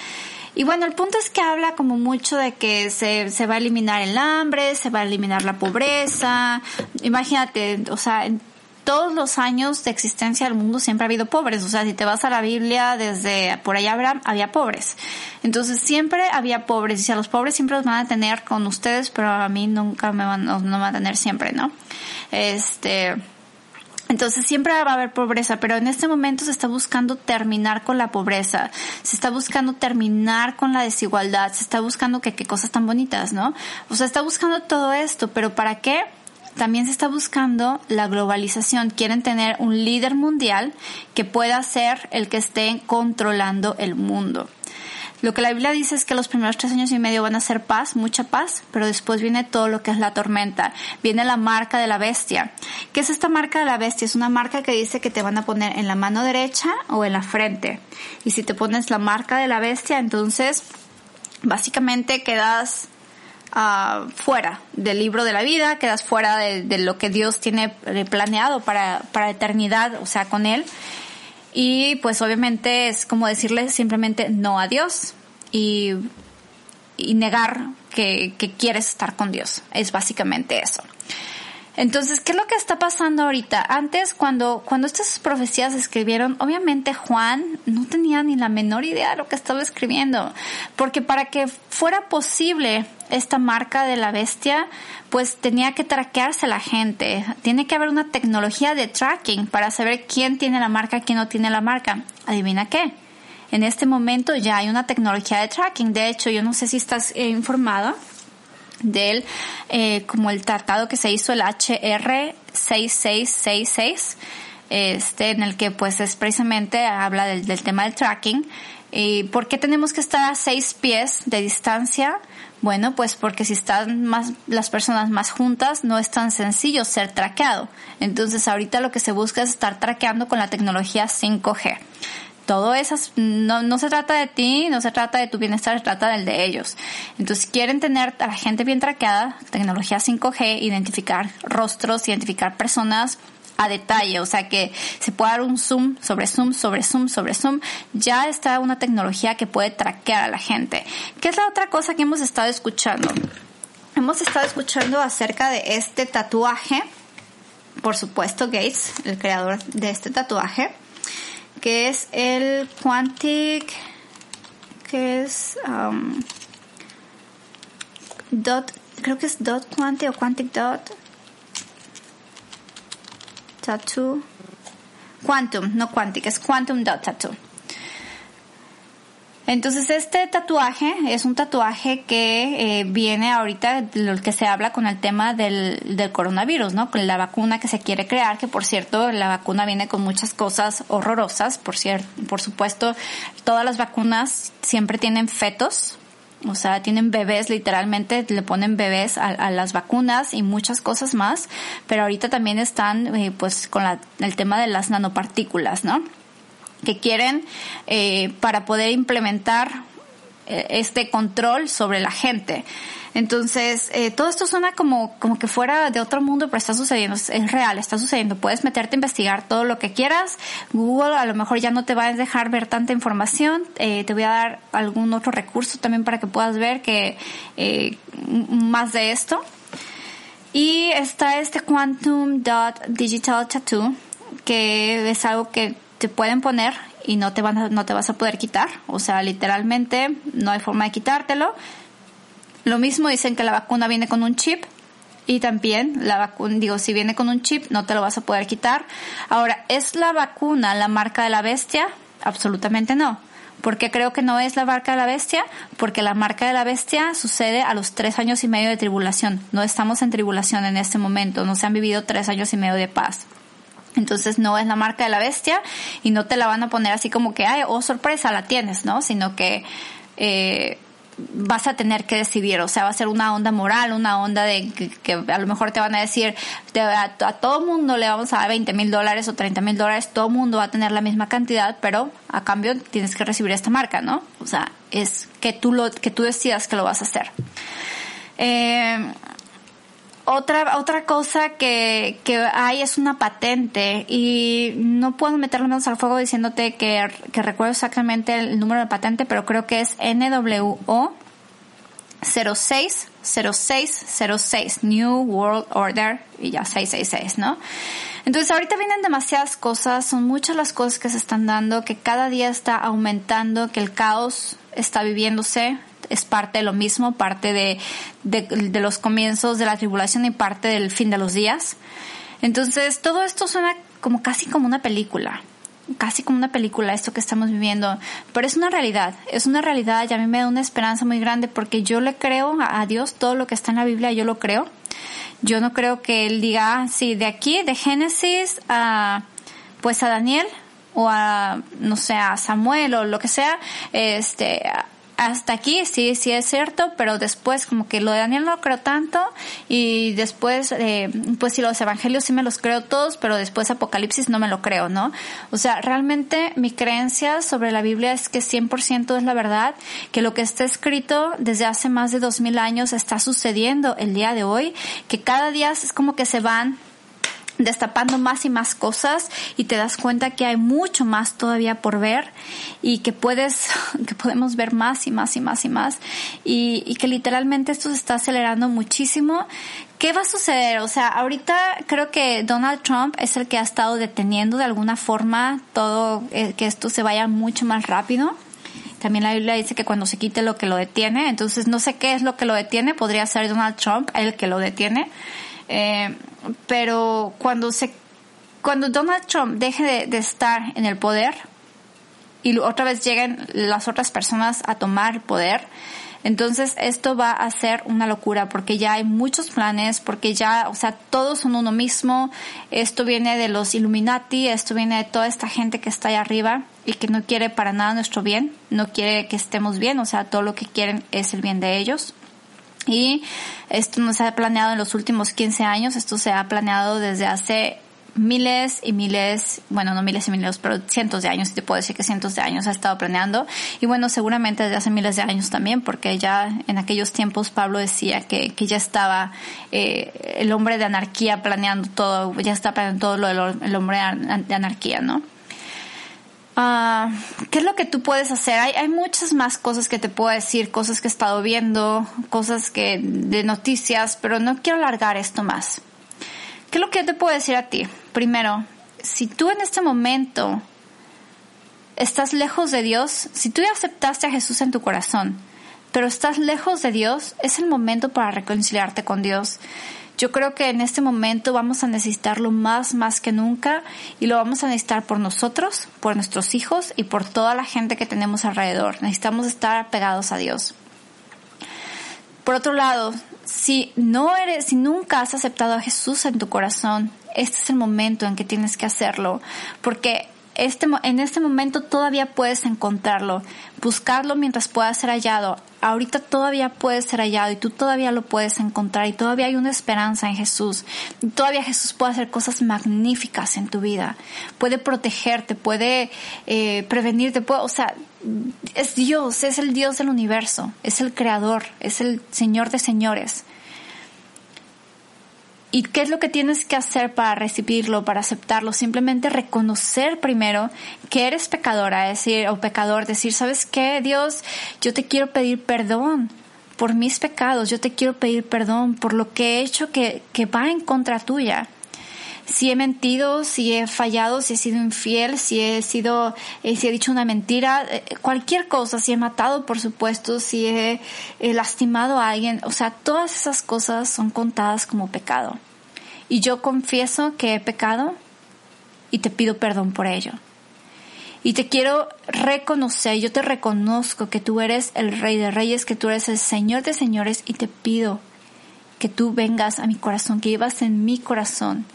Y bueno, el punto es que habla como mucho de que se, se va a eliminar el hambre, se va a eliminar la pobreza. Imagínate, o sea, en todos los años de existencia del mundo siempre ha habido pobres. O sea, si te vas a la Biblia, desde por allá Abraham, había pobres. Entonces siempre había pobres. Y si a los pobres siempre los van a tener con ustedes, pero a mí nunca me van, no, me van a tener siempre, ¿no? Este, entonces siempre va a haber pobreza, pero en este momento se está buscando terminar con la pobreza, se está buscando terminar con la desigualdad, se está buscando que qué cosas tan bonitas, ¿no? O sea, está buscando todo esto, pero ¿para qué? También se está buscando la globalización. Quieren tener un líder mundial que pueda ser el que esté controlando el mundo. Lo que la Biblia dice es que los primeros tres años y medio van a ser paz, mucha paz, pero después viene todo lo que es la tormenta. Viene la marca de la bestia. ¿Qué es esta marca de la bestia? Es una marca que dice que te van a poner en la mano derecha o en la frente. Y si te pones la marca de la bestia, entonces básicamente quedas uh, fuera del libro de la vida, quedas fuera de, lo que Dios tiene eh, planeado para, para eternidad, o sea, con Él. Y pues obviamente es como decirle simplemente no a Dios y, y negar que, que quieres estar con Dios. Es básicamente eso. Entonces, ¿qué es lo que está pasando ahorita? Antes, cuando, cuando estas profecías se escribieron, obviamente Juan no tenía ni la menor idea de lo que estaba escribiendo, porque para que fuera posible esta marca de la bestia, pues tenía que traquearse la gente. Tiene que haber una tecnología de tracking para saber quién tiene la marca, quién no tiene la marca. ¿Adivina qué? En este momento ya hay una tecnología de tracking. De hecho, yo no sé si estás eh, del eh, como el tratado que se hizo el HR 6666 este en el que pues es precisamente habla del, del tema del tracking y por qué tenemos que estar a seis pies de distancia bueno, pues porque si están más las personas más juntas, no es tan sencillo ser traqueado. Entonces, ahorita lo que se busca es estar traqueando con la tecnología 5G. Todo esas, no, se trata de ti, no se trata de tu bienestar, se trata del de ellos. Entonces quieren tener a la gente bien traqueada, tecnología 5G, identificar rostros, identificar personas a detalle, o sea que se puede dar un zoom sobre zoom, sobre zoom, sobre zoom, ya está una tecnología que puede traquear a la gente. ¿Qué es la otra cosa que hemos estado escuchando? Hemos estado escuchando acerca de este tatuaje, por supuesto Gates, el creador de este tatuaje, que es el Quantic, que es um, dot, creo que es dot quantic o quantic dot tattoo, quantum, no quantic, es quantum dot tattoo. Entonces este tatuaje es un tatuaje que eh, viene ahorita lo que se habla con el tema del, del coronavirus, ¿no? Con la vacuna que se quiere crear, que por cierto la vacuna viene con muchas cosas horrorosas, por cierto, por supuesto todas las vacunas siempre tienen fetos, o sea, tienen bebés, literalmente le ponen bebés a, las vacunas y muchas cosas más, pero ahorita también están eh, pues con la, el tema de las nanopartículas, ¿no? Que quieren eh, para poder implementar eh, este control sobre la gente. Entonces, eh, todo esto suena como, como que fuera de otro mundo, pero está sucediendo, es, real, está sucediendo. Puedes meterte a investigar todo lo que quieras. Google a lo mejor ya no te va a dejar ver tanta información. te voy a dar algún otro recurso también para que puedas ver que más de esto. Y está este Quantum Dot Digital Tattoo, que es algo que te pueden poner y no te, van no te vas a poder quitar. O sea, literalmente no hay forma de quitártelo. Lo mismo dicen que la vacuna viene con un chip y también la vacuna, digo, si viene con un chip no te lo vas a poder quitar. Ahora, ¿es la vacuna la marca de la bestia? Absolutamente no. ¿Por qué creo que no es la marca de la bestia? Porque la marca de la bestia sucede a los tres años y medio de tribulación. No estamos en tribulación en este momento, no se han vivido tres años y medio de paz. Entonces no es la marca de la bestia y no te la van a poner así como que, ay, oh sorpresa, la tienes, ¿no? Sino que eh, vas a tener que decidir, o sea, va a ser una onda moral, una onda de que, a lo mejor te van a decir, a, a todo mundo le vamos a dar 20 mil dólares o 30 mil dólares, todo mundo va a tener la misma cantidad, pero a cambio tienes que recibir esta marca, ¿no? O sea, es que tú, lo, que tú decidas que lo vas a hacer. Eh, otra, otra cosa que, que hay es una patente y no puedo meterle manos al fuego diciéndote que, que recuerdo exactamente el número de patente, pero creo que es NWO 060606 New World Order y ya 666, ¿no? Entonces ahorita vienen demasiadas cosas, son muchas las cosas que se están dando, que cada día está aumentando, que el caos está viviéndose, es parte de lo mismo, parte de, de, los comienzos de la tribulación y parte del fin de los días. Entonces, todo esto suena como casi como una película, casi como una película esto que estamos viviendo, pero es una realidad, es una realidad y a mí me da una esperanza muy grande porque yo le creo a Dios todo lo que está en la Biblia, yo lo creo. Yo no creo que él diga, ah, sí, de aquí, de Génesis a, pues a Daniel o a, no sé, a Samuel o lo que sea, este, hasta aquí sí, sí es cierto, pero después como que lo de Daniel no creo tanto y después, eh, pues sí, los evangelios sí me los creo todos, pero después Apocalipsis no me lo creo, ¿no? O sea, realmente mi creencia sobre la Biblia es que 100% es la verdad, que lo que está escrito desde hace más de dos mil años está sucediendo el día de hoy, que cada día es como que se van destapando más y más cosas y te das cuenta que hay mucho más todavía por ver y que puedes, que podemos ver más y más y más y más y, y que literalmente esto se está acelerando muchísimo. ¿Qué va a suceder? O sea, ahorita creo que Donald Trump es el que ha estado deteniendo de alguna forma todo, eh, que esto se vaya mucho más rápido. También la Biblia dice que cuando se quite lo que lo detiene, entonces no sé qué es lo que lo detiene, podría ser Donald Trump el que lo detiene. Eh, pero cuando se, cuando Donald Trump deje de, estar en el poder y otra vez lleguen las otras personas a tomar el poder, entonces esto va a ser una locura porque ya hay muchos planes, porque ya, o sea, todos son uno mismo. Esto viene de los Illuminati, esto viene de toda esta gente que está ahí arriba y que no quiere para nada nuestro bien, no quiere que estemos bien, o sea, todo lo que quieren es el bien de ellos. Y esto no se ha planeado en los últimos 15 años, esto se ha planeado desde hace miles y miles, bueno, no miles y miles, pero cientos de años, te puedo decir que cientos de años ha estado planeando. Y bueno, seguramente desde hace miles de años también, porque ya en aquellos tiempos Pablo decía que, que ya estaba eh, el hombre de anarquía planeando todo, ya está planeando todo lo del hombre de anarquía, ¿no? Ah, ¿Qué es lo que tú puedes hacer? Hay, muchas más cosas que te puedo decir, cosas que he estado viendo, cosas que de noticias, pero no quiero alargar esto más. ¿Qué es lo que te puedo decir a ti? Primero, si tú en este momento estás lejos de Dios, si tú aceptaste a Jesús en tu corazón, pero estás lejos de Dios, es el momento para reconciliarte con Dios. Yo creo que en este momento vamos a necesitarlo más, más que nunca y lo vamos a necesitar por nosotros, por nuestros hijos y por toda la gente que tenemos alrededor. Necesitamos estar apegados a Dios. Por otro lado, si no eres, si nunca has aceptado a Jesús en tu corazón, este es el momento en que tienes que hacerlo, porque este, en este momento todavía puedes encontrarlo, buscarlo mientras pueda ser hallado. Ahorita todavía puede ser hallado y tú todavía lo puedes encontrar y todavía hay una esperanza en Jesús. todavía Jesús puede hacer cosas magníficas en tu vida. Puede protegerte, puede eh, prevenirte, puede, o sea, es Dios, es el Dios del universo, es el creador, es el Señor de señores. ¿Y qué es lo que tienes que hacer para recibirlo, para aceptarlo? Simplemente reconocer primero que eres pecadora, decir, o pecador, decir, ¿sabes qué, Dios? Yo te quiero pedir perdón por mis pecados, yo te quiero pedir perdón por lo que he hecho que, que va en contra tuya si he mentido, si he fallado, si he sido infiel, si he sido, eh, si he dicho una mentira, eh, cualquier cosa, si he matado, por supuesto, si he, lastimado a alguien, o sea, todas esas cosas son contadas como pecado. Y yo confieso que he pecado y te pido perdón por ello. Y te quiero reconocer, yo te reconozco que tú eres el Rey de Reyes, que tú eres el Señor de Señores y te pido que tú vengas a mi corazón, que vivas en mi corazón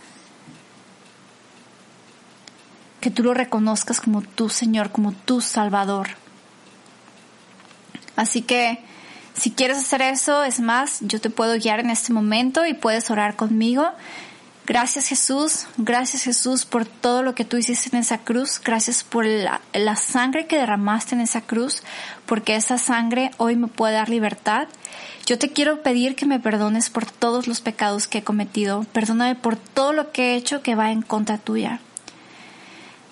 que tú lo reconozcas como tu Señor, como tu Salvador. Así que si quieres hacer eso, es más, yo te puedo guiar en este momento y puedes orar conmigo. Gracias Jesús, gracias Jesús por todo lo que tú hiciste en esa cruz, gracias por la, la, sangre que derramaste en esa cruz, porque esa sangre hoy me puede dar libertad. Yo te quiero pedir que me perdones por todos los pecados que he cometido, perdóname por todo lo que he hecho que va en contra tuya.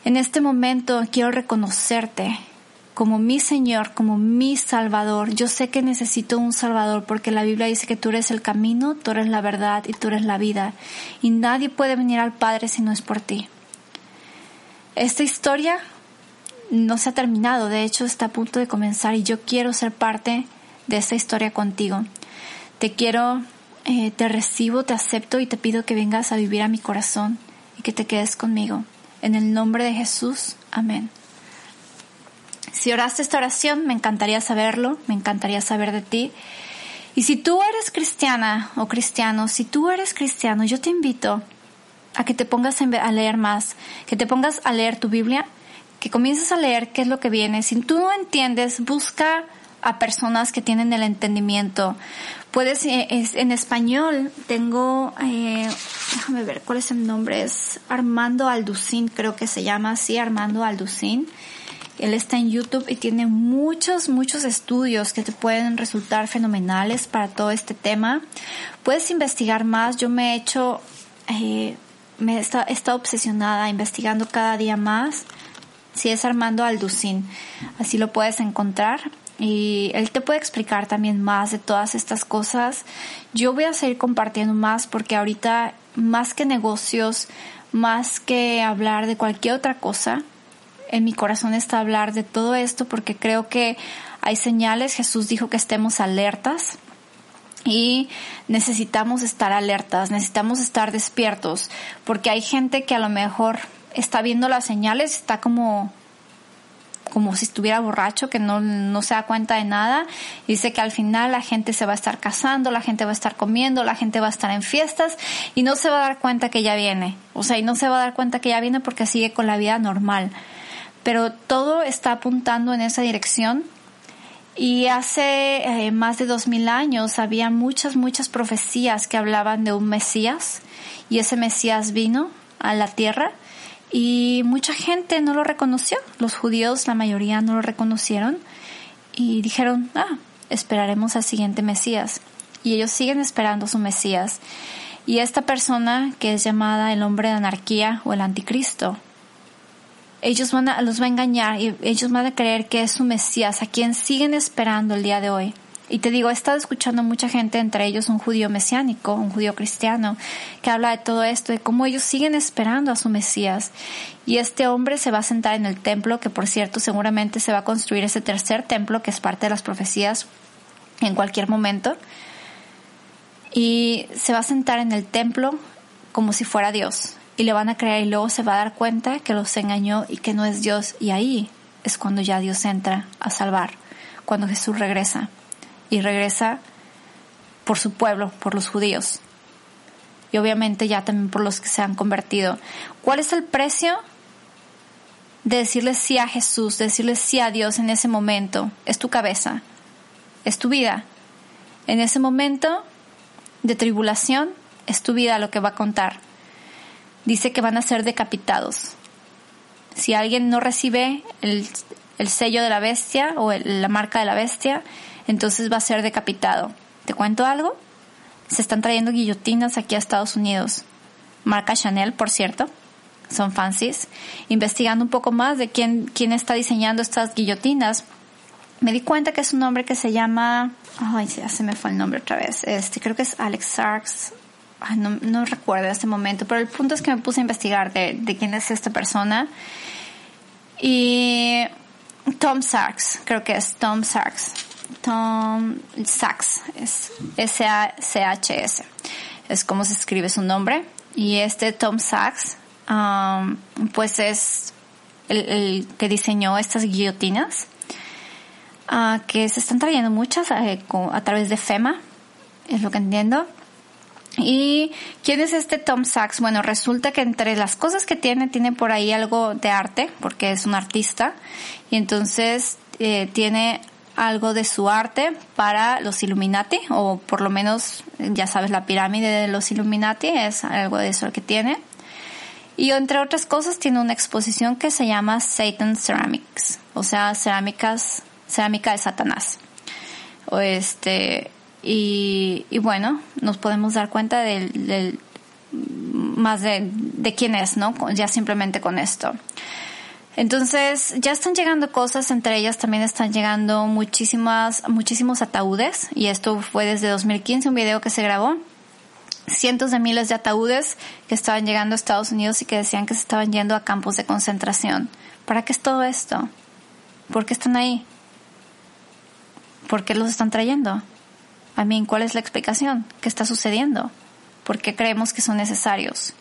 En este momento quiero reconocerte como mi Señor, como mi Salvador. Yo sé que necesito un Salvador porque la Biblia dice que tú eres el camino, tú eres la verdad y tú eres la vida. Y nadie puede venir al Padre si no es por ti. Esta historia no se ha terminado, de hecho está a punto de comenzar y yo quiero ser parte de esta historia contigo. Te quiero, eh, te recibo, te acepto y te pido que vengas a vivir a mi corazón y que te quedes conmigo. En el nombre de Jesús, amén. Si oraste esta oración, me encantaría saberlo, me encantaría saber de ti. Y si tú eres cristiana o cristiano, si tú eres cristiano, yo te invito a que te pongas a leer más, que te pongas a leer tu Biblia, que comiences a leer qué es lo que viene. Si tú no entiendes, busca a personas que tienen el entendimiento. Puedes, eh, en español tengo, eh, déjame ver cuál es el nombre, es Armando Alducín, creo que se llama así, Armando Alducín. Él está en YouTube y tiene muchos, muchos estudios que te pueden resultar fenomenales para todo este tema. Puedes investigar más. Yo me he hecho, eh, me he estado obsesionada investigando cada día más. Si es Armando Alducín, así lo puedes encontrar y él te puede explicar también más de todas estas cosas. Yo voy a seguir compartiendo más porque ahorita más que negocios, más que hablar de cualquier otra cosa, en mi corazón está hablar de todo esto porque creo que hay señales. Jesús dijo que estemos alertas y necesitamos estar alertas, necesitamos estar despiertos porque hay gente que a lo mejor está viendo las señales, está como como si estuviera borracho, que no, no se da cuenta de nada. Dice que al final la gente se va a estar casando, la gente va a estar comiendo, la gente va a estar en fiestas y no se va a dar cuenta que ya viene. O sea, y no se va a dar cuenta que ya viene porque sigue con la vida normal. Pero todo está apuntando en esa dirección. Y hace eh, más de dos mil años había muchas, muchas profecías que hablaban de un Mesías y ese Mesías vino a la tierra y mucha gente no lo reconoció. Los judíos, la mayoría, no lo reconocieron y dijeron, ah, esperaremos al siguiente Mesías. Y ellos siguen esperando su Mesías. Y esta persona que es llamada el hombre de anarquía o el anticristo, ellos van a, los va a engañar y ellos van a creer que es su Mesías, a quien siguen esperando el día de hoy. Y te digo, he estado escuchando mucha gente, entre ellos un judío mesiánico, un judío cristiano, que habla de todo esto, de cómo ellos siguen esperando a su Mesías. Y este hombre se va a sentar en el templo, que por cierto seguramente se va a construir ese tercer templo, que es parte de las profecías en cualquier momento. Y se va a sentar en el templo como si fuera Dios. Y le van a creer y luego se va a dar cuenta que los engañó y que no es Dios. Y ahí es cuando ya Dios entra a salvar, cuando Jesús regresa y regresa por su pueblo, por los judíos. Y obviamente ya también por los que se han convertido. ¿Cuál es el precio de decirle sí a Jesús, de decirle sí a Dios en ese momento? Es tu cabeza, es tu vida. En ese momento de tribulación, es tu vida lo que va a contar. Dice que van a ser decapitados. Si alguien no recibe el, sello de la bestia o la marca de la bestia, entonces va a ser decapitado. ¿Te cuento algo? Se están trayendo guillotinas aquí a Estados Unidos. Marca Chanel, por cierto. Son fancies. Investigando un poco más de quién, quién está diseñando estas guillotinas, me di cuenta que es un hombre que se llama... Ay, ya se me fue el nombre otra vez. Este, creo que es Alex Sarks. no, no, recuerdo en este momento, pero el punto es que me puse a investigar de, de quién es esta persona. Y Tom Sachs, creo que es Tom Sachs. Tom Sachs, es S-A-C-H-S, es como se escribe su nombre. Y este Tom Sachs, pues es el, que diseñó estas guillotinas, uh, que se están trayendo muchas eh, a través de FEMA, es lo que entiendo. ¿Y quién es este Tom Sachs? Bueno, resulta que entre las cosas que tiene, tiene por ahí algo de arte, porque es un artista, y entonces eh, tiene algo de su arte para los Illuminati, o por lo menos, ya sabes, la pirámide de los Illuminati es algo de eso que tiene. Y entre otras cosas tiene una exposición que se llama Satan Ceramics, o sea, cerámicas, cerámica de Satanás. O este, y, y bueno, nos podemos dar cuenta del, más de, de quién es, ¿no? Ya simplemente con esto. Entonces, ya están llegando cosas, entre ellas también están llegando muchísimas, muchísimos ataúdes, y esto fue desde 2015, un video que se grabó. Cientos de miles de ataúdes que estaban llegando a Estados Unidos y que decían que se estaban yendo a campos de concentración. ¿Para qué es todo esto? ¿Por qué están ahí? ¿Por qué los están trayendo? A mí, ¿cuál es la explicación? ¿Qué está sucediendo? ¿Por qué creemos que son necesarios?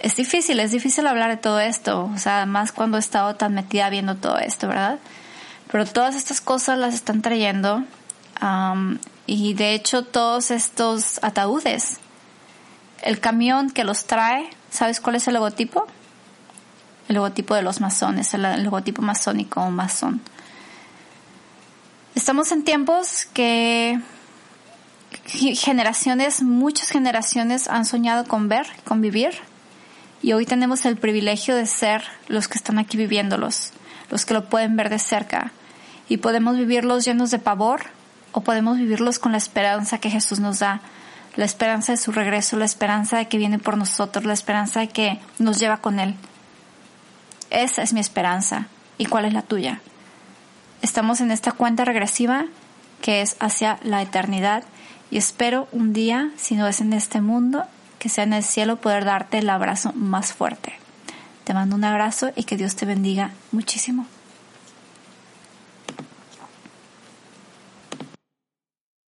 Es difícil, es difícil hablar de todo esto, o sea, más cuando he estado tan metida viendo todo esto, ¿verdad? Pero todas estas cosas las están trayendo y de hecho todos estos ataúdes, el camión que los trae, ¿sabes cuál es el logotipo? El logotipo de los masones, el, logotipo masónico o masón. Estamos en tiempos que generaciones, muchas generaciones han soñado con ver, con vivir y hoy tenemos el privilegio de ser los que están aquí viviéndolos, los que lo pueden ver de cerca. Y podemos vivirlos llenos de pavor o podemos vivirlos con la esperanza que Jesús nos da, la esperanza de su regreso, la esperanza de que viene por nosotros, la esperanza de que nos lleva con Él. Esa es mi esperanza. ¿Y cuál es la tuya? Estamos en esta cuenta regresiva que es hacia la eternidad y espero un día, si no es en este mundo, que sea en el cielo poder darte el abrazo más fuerte. Te mando un abrazo y que Dios te bendiga muchísimo.